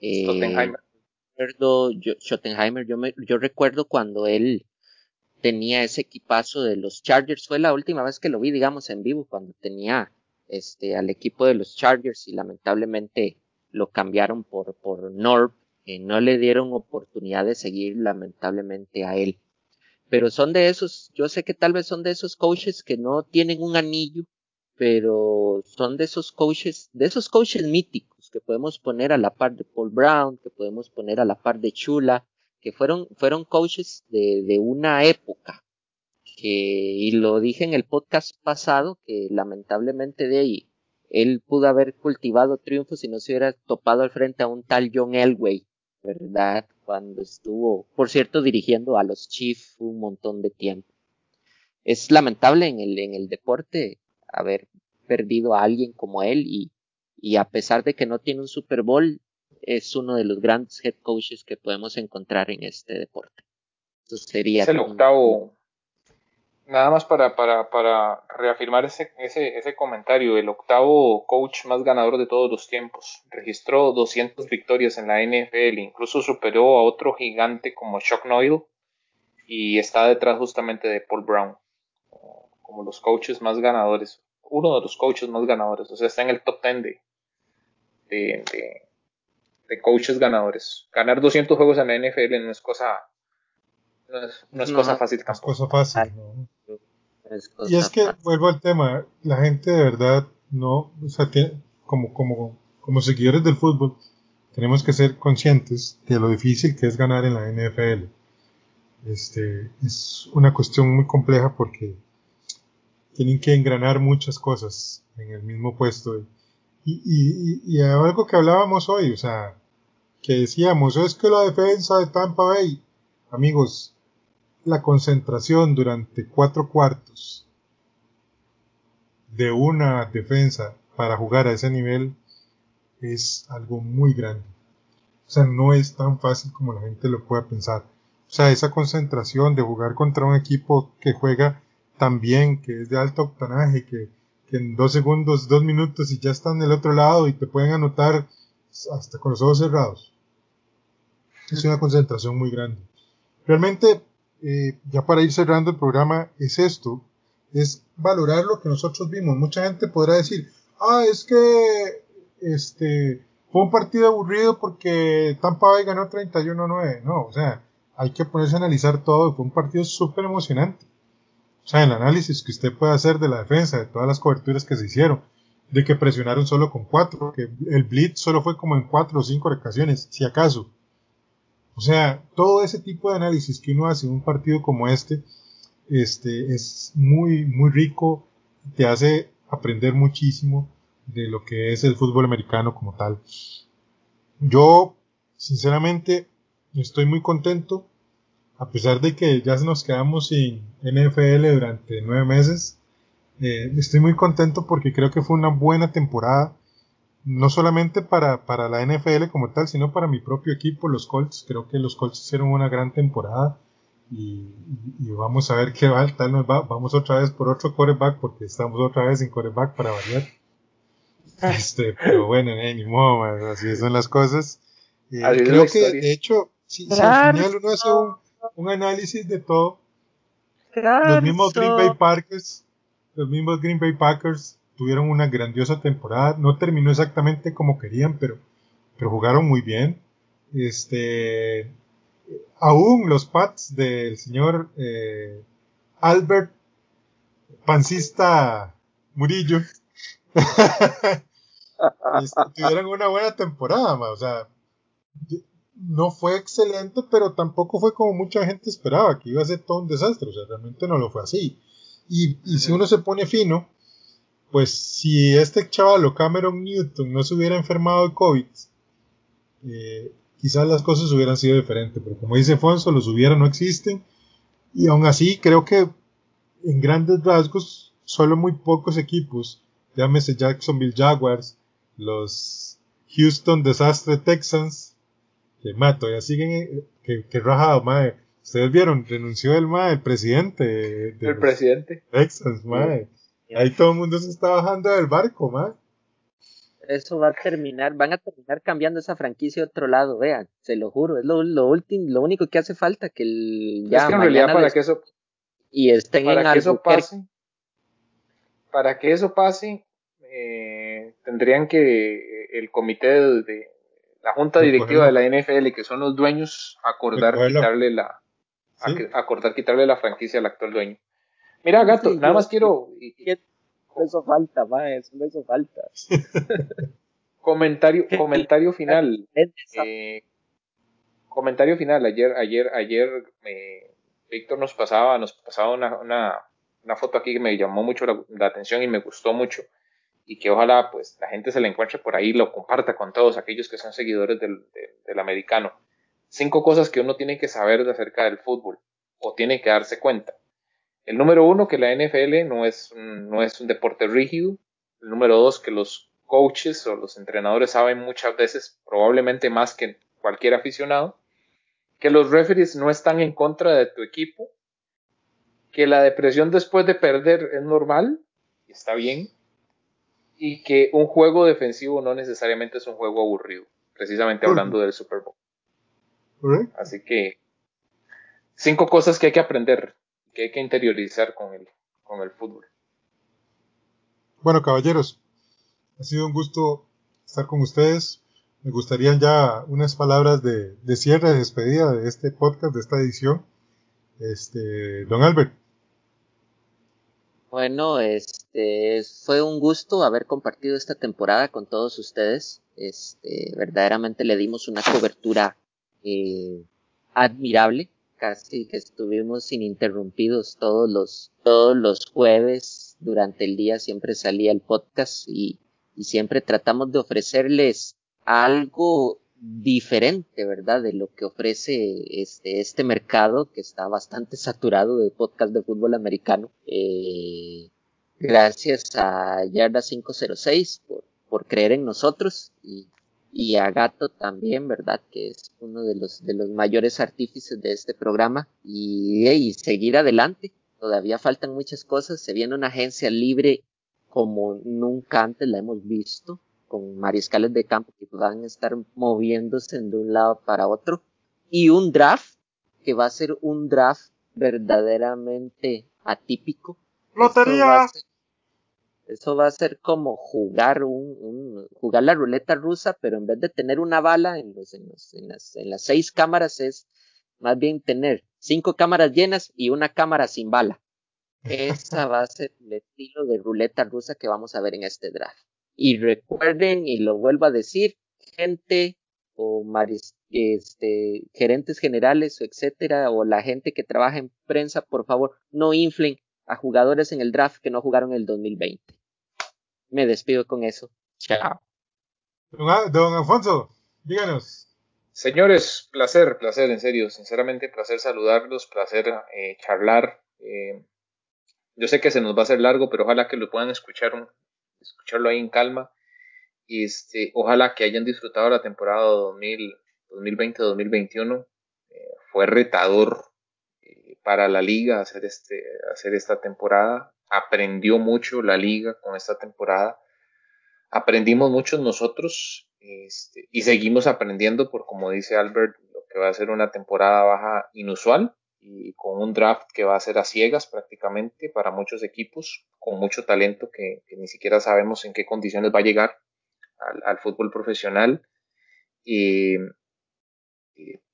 eh, Recuerdo, yo, Schottenheimer, yo, me, yo recuerdo cuando él tenía ese equipazo de los Chargers, fue la última vez que lo vi, digamos, en vivo, cuando tenía este al equipo de los Chargers y lamentablemente lo cambiaron por, por Norb, eh, no le dieron oportunidad de seguir lamentablemente a él. Pero son de esos, yo sé que tal vez son de esos coaches que no tienen un anillo, pero son de esos coaches, de esos coaches míticos que podemos poner a la par de Paul Brown, que podemos poner a la par de Chula, que fueron, fueron coaches de, de una época, que, y lo dije en el podcast pasado, que lamentablemente de ahí él pudo haber cultivado triunfos si no se hubiera topado al frente a un tal John Elway, ¿verdad? Cuando estuvo, por cierto, dirigiendo a los Chiefs un montón de tiempo. Es lamentable en el, en el deporte haber perdido a alguien como él y, y a pesar de que no tiene un Super Bowl, es uno de los grandes head coaches que podemos encontrar en este deporte. Entonces sería es el octavo, nada más para, para, para reafirmar ese, ese, ese, comentario, el octavo coach más ganador de todos los tiempos. Registró 200 victorias en la NFL, incluso superó a otro gigante como Chuck Noyle y está detrás justamente de Paul Brown como los coaches más ganadores, uno de los coaches más ganadores, o sea, está en el top 10 de, de, de, coaches ganadores. Ganar 200 juegos en la NFL no es cosa, no es, cosa fácil tampoco. Es cosa fácil, ¿no? y es que vuelvo al tema, la gente de verdad no, o sea, como, como, como seguidores del fútbol, tenemos que ser conscientes de lo difícil que es ganar en la NFL. Este, es una cuestión muy compleja porque tienen que engranar muchas cosas en el mismo puesto. Y, y, y, algo que hablábamos hoy, o sea, que decíamos, es que la defensa de Tampa Bay, amigos, la concentración durante cuatro cuartos de una defensa para jugar a ese nivel es algo muy grande. O sea, no es tan fácil como la gente lo pueda pensar. O sea, esa concentración de jugar contra un equipo que juega tan bien, que es de alto octanaje, que, en dos segundos, dos minutos y ya están del otro lado y te pueden anotar hasta con los ojos cerrados. Es una concentración muy grande. Realmente, eh, ya para ir cerrando el programa, es esto, es valorar lo que nosotros vimos. Mucha gente podrá decir, ah, es que este fue un partido aburrido porque Tampa Bay ganó 31-9. No, o sea, hay que ponerse a analizar todo. Fue un partido súper emocionante. O sea, el análisis que usted puede hacer de la defensa, de todas las coberturas que se hicieron, de que presionaron solo con cuatro, que el blitz solo fue como en cuatro o cinco ocasiones, si acaso. O sea, todo ese tipo de análisis que uno hace en un partido como este, este es muy, muy rico, te hace aprender muchísimo de lo que es el fútbol americano como tal. Yo, sinceramente, estoy muy contento, a pesar de que ya nos quedamos sin NFL durante nueve meses. Eh, estoy muy contento porque creo que fue una buena temporada, no solamente para, para la NFL como tal, sino para mi propio equipo, los Colts. Creo que los Colts hicieron una gran temporada. Y, vamos a ver qué va, tal nos va, vamos otra vez por otro quarterback porque estamos otra vez sin quarterback para variar. Este, pero bueno, eh, ni modo, así son las cosas. Eh, creo que, de hecho, si, al final uno hace un, análisis de todo, los mismos Green Bay Packers, los mismos Green Bay Packers tuvieron una grandiosa temporada. No terminó exactamente como querían, pero, pero jugaron muy bien. Este, aún los Pats del señor eh, Albert Pancista Murillo este, tuvieron una buena temporada, o sea, no fue excelente, pero tampoco fue como mucha gente esperaba, que iba a ser todo un desastre, o sea, realmente no lo fue así. Y, si uno se pone fino, pues si este chaval Cameron Newton no se hubiera enfermado de COVID, eh, quizás las cosas hubieran sido diferentes, pero como dice Fonso, los hubiera no existen, y aún así creo que en grandes rasgos solo muy pocos equipos, llámese Jacksonville Jaguars, los Houston Desastre Texans, que mato, ya siguen, que, que rajado, madre. Ustedes vieron, renunció el madre, el presidente. el presidente. Texans, madre. Ahí todo el mundo se está bajando del barco, madre. Eso va a terminar, van a terminar cambiando esa franquicia a otro lado, vean, se lo juro, es lo, lo último, lo único que hace falta que el ya es que en realidad para que eso y estén para que eso pase, para que eso pase, eh, tendrían que eh, el comité de, la junta directiva de la NFL, que son los dueños, acordar quitarle la, acordar quitarle la franquicia al actual dueño. Mira, gato, nada más quiero. Eso falta, ma, eso, falta. comentario, comentario final. Eh, comentario final. Ayer, ayer, ayer, Víctor nos pasaba, nos pasaba una, una, una, foto aquí que me llamó mucho la atención y me gustó mucho y que ojalá pues la gente se la encuentre por ahí y lo comparta con todos aquellos que son seguidores del, del, americano. Cinco cosas que uno tiene que saber de acerca del fútbol o tiene que darse cuenta. El número uno, que la NFL no es, no es un deporte rígido. El número dos, que los coaches o los entrenadores saben muchas veces, probablemente más que cualquier aficionado, que los referees no están en contra de tu equipo, que la depresión después de perder es normal, y está bien, y que un juego defensivo no necesariamente es un juego aburrido, precisamente hablando del Super Bowl. Así que cinco cosas que hay que aprender, que hay que interiorizar con el, con el fútbol. Bueno, caballeros, ha sido un gusto estar con ustedes. Me gustarían ya unas palabras de, de cierre, de despedida de este podcast, de esta edición. Este, don Albert. Bueno, este fue un gusto haber compartido esta temporada con todos ustedes. Este, verdaderamente le dimos una cobertura eh, admirable. Casi que estuvimos ininterrumpidos todos los, todos los jueves durante el día siempre salía el podcast y, y siempre tratamos de ofrecerles algo diferente, ¿verdad? De lo que ofrece este, este mercado que está bastante saturado de podcast de fútbol americano. Eh, gracias a Yarda 506 por, creer en nosotros y, a Gato también, ¿verdad? Que es uno de los, mayores artífices de este programa y seguir adelante. Todavía faltan muchas cosas. Se viene una agencia libre como nunca antes la hemos visto con mariscales de campo que van a estar moviéndose de un lado para otro y un draft que va a ser un draft verdaderamente atípico. ¡Lotería! Eso va a ser como jugar un, un, jugar la ruleta rusa, pero en vez de tener una bala en, los, en, los, en, las, en las seis cámaras es más bien tener cinco cámaras llenas y una cámara sin bala. Esa va a ser el estilo de ruleta rusa que vamos a ver en este draft. Y recuerden, y lo vuelvo a decir, gente o maris, este, gerentes generales o etcétera, o la gente que trabaja en prensa, por favor, no inflen a jugadores en el draft que no jugaron en el 2020. Me despido con eso. Chao. Don, don Alfonso, díganos. Señores, placer, placer, en serio, sinceramente, placer saludarlos, placer eh, charlar. Eh, yo sé que se nos va a hacer largo, pero ojalá que lo puedan escuchar un, escucharlo ahí en calma. Y este, ojalá que hayan disfrutado la temporada 2020-2021. Eh, fue retador eh, para la liga hacer, este, hacer esta temporada. Aprendió mucho la liga con esta temporada. Aprendimos mucho nosotros este, y seguimos aprendiendo por, como dice Albert, lo que va a ser una temporada baja inusual y con un draft que va a ser a ciegas prácticamente para muchos equipos, con mucho talento que, ni siquiera sabemos en qué condiciones va a llegar al, al fútbol profesional. Y,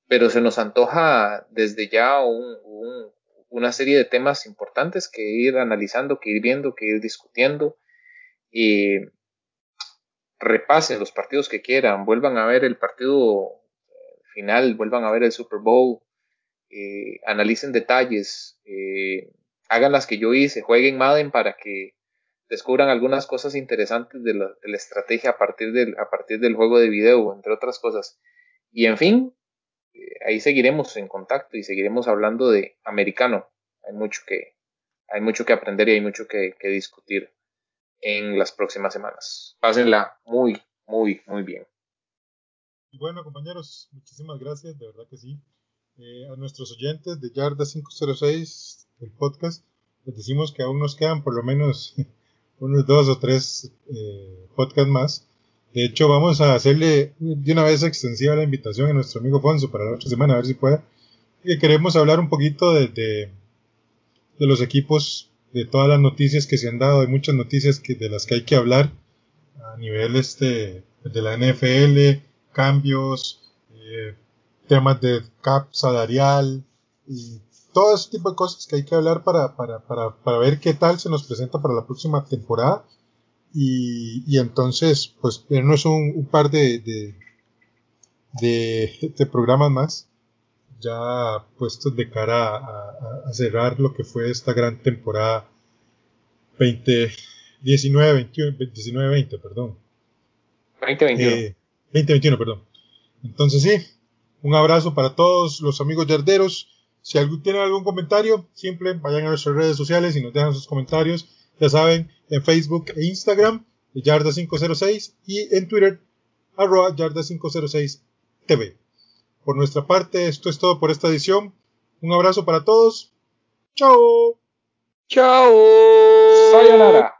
pero se nos antoja desde ya un, un, una serie de temas importantes que ir analizando, que ir viendo, que ir discutiendo. Y repasen los partidos que quieran, vuelvan a ver el partido final, vuelvan a ver el Super Bowl, eh, analicen detalles, eh, hagan las que yo hice, jueguen Madden para que descubran algunas cosas interesantes de la, estrategia a partir, del, juego de video, entre otras cosas. Y en fin, eh, ahí seguiremos en contacto y seguiremos hablando de americano. Hay mucho que, hay mucho que aprender y hay mucho que, discutir en las próximas semanas. Pásenla muy, muy, muy bien. Bueno, compañeros, muchísimas gracias, de verdad que sí. Eh, a nuestros oyentes de Yarda 506, el podcast, les decimos que aún nos quedan por lo menos unos dos o tres eh, podcasts más. De hecho, vamos a hacerle de una vez extensiva la invitación a nuestro amigo Fonso para la otra semana, a ver si puede. Que queremos hablar un poquito de, de, de, los equipos, de todas las noticias que se han dado. Hay muchas noticias que, de las que hay que hablar a nivel este, de la NFL, cambios, eh, temas de cap salarial y todo ese tipo de cosas que hay que hablar para, para, para, para ver qué tal se nos presenta para la próxima temporada. Y, y entonces, pues, tenemos un, un par de, de, de, de, programas más ya puestos de cara a, a, a, cerrar lo que fue esta gran temporada 2019, 21, 19, 20, perdón. 2021. Eh, 2021, perdón. Entonces sí, un abrazo para todos los amigos yarderos. Si algún, tienen algún comentario, simple, vayan a nuestras redes sociales y nos dejan sus comentarios. Ya saben, en Facebook e Instagram, Yarda506 y en Twitter, arroba Yarda506 TV. Por nuestra parte, esto es todo por esta edición. Un abrazo para todos. Chao. Chao. Sayonara.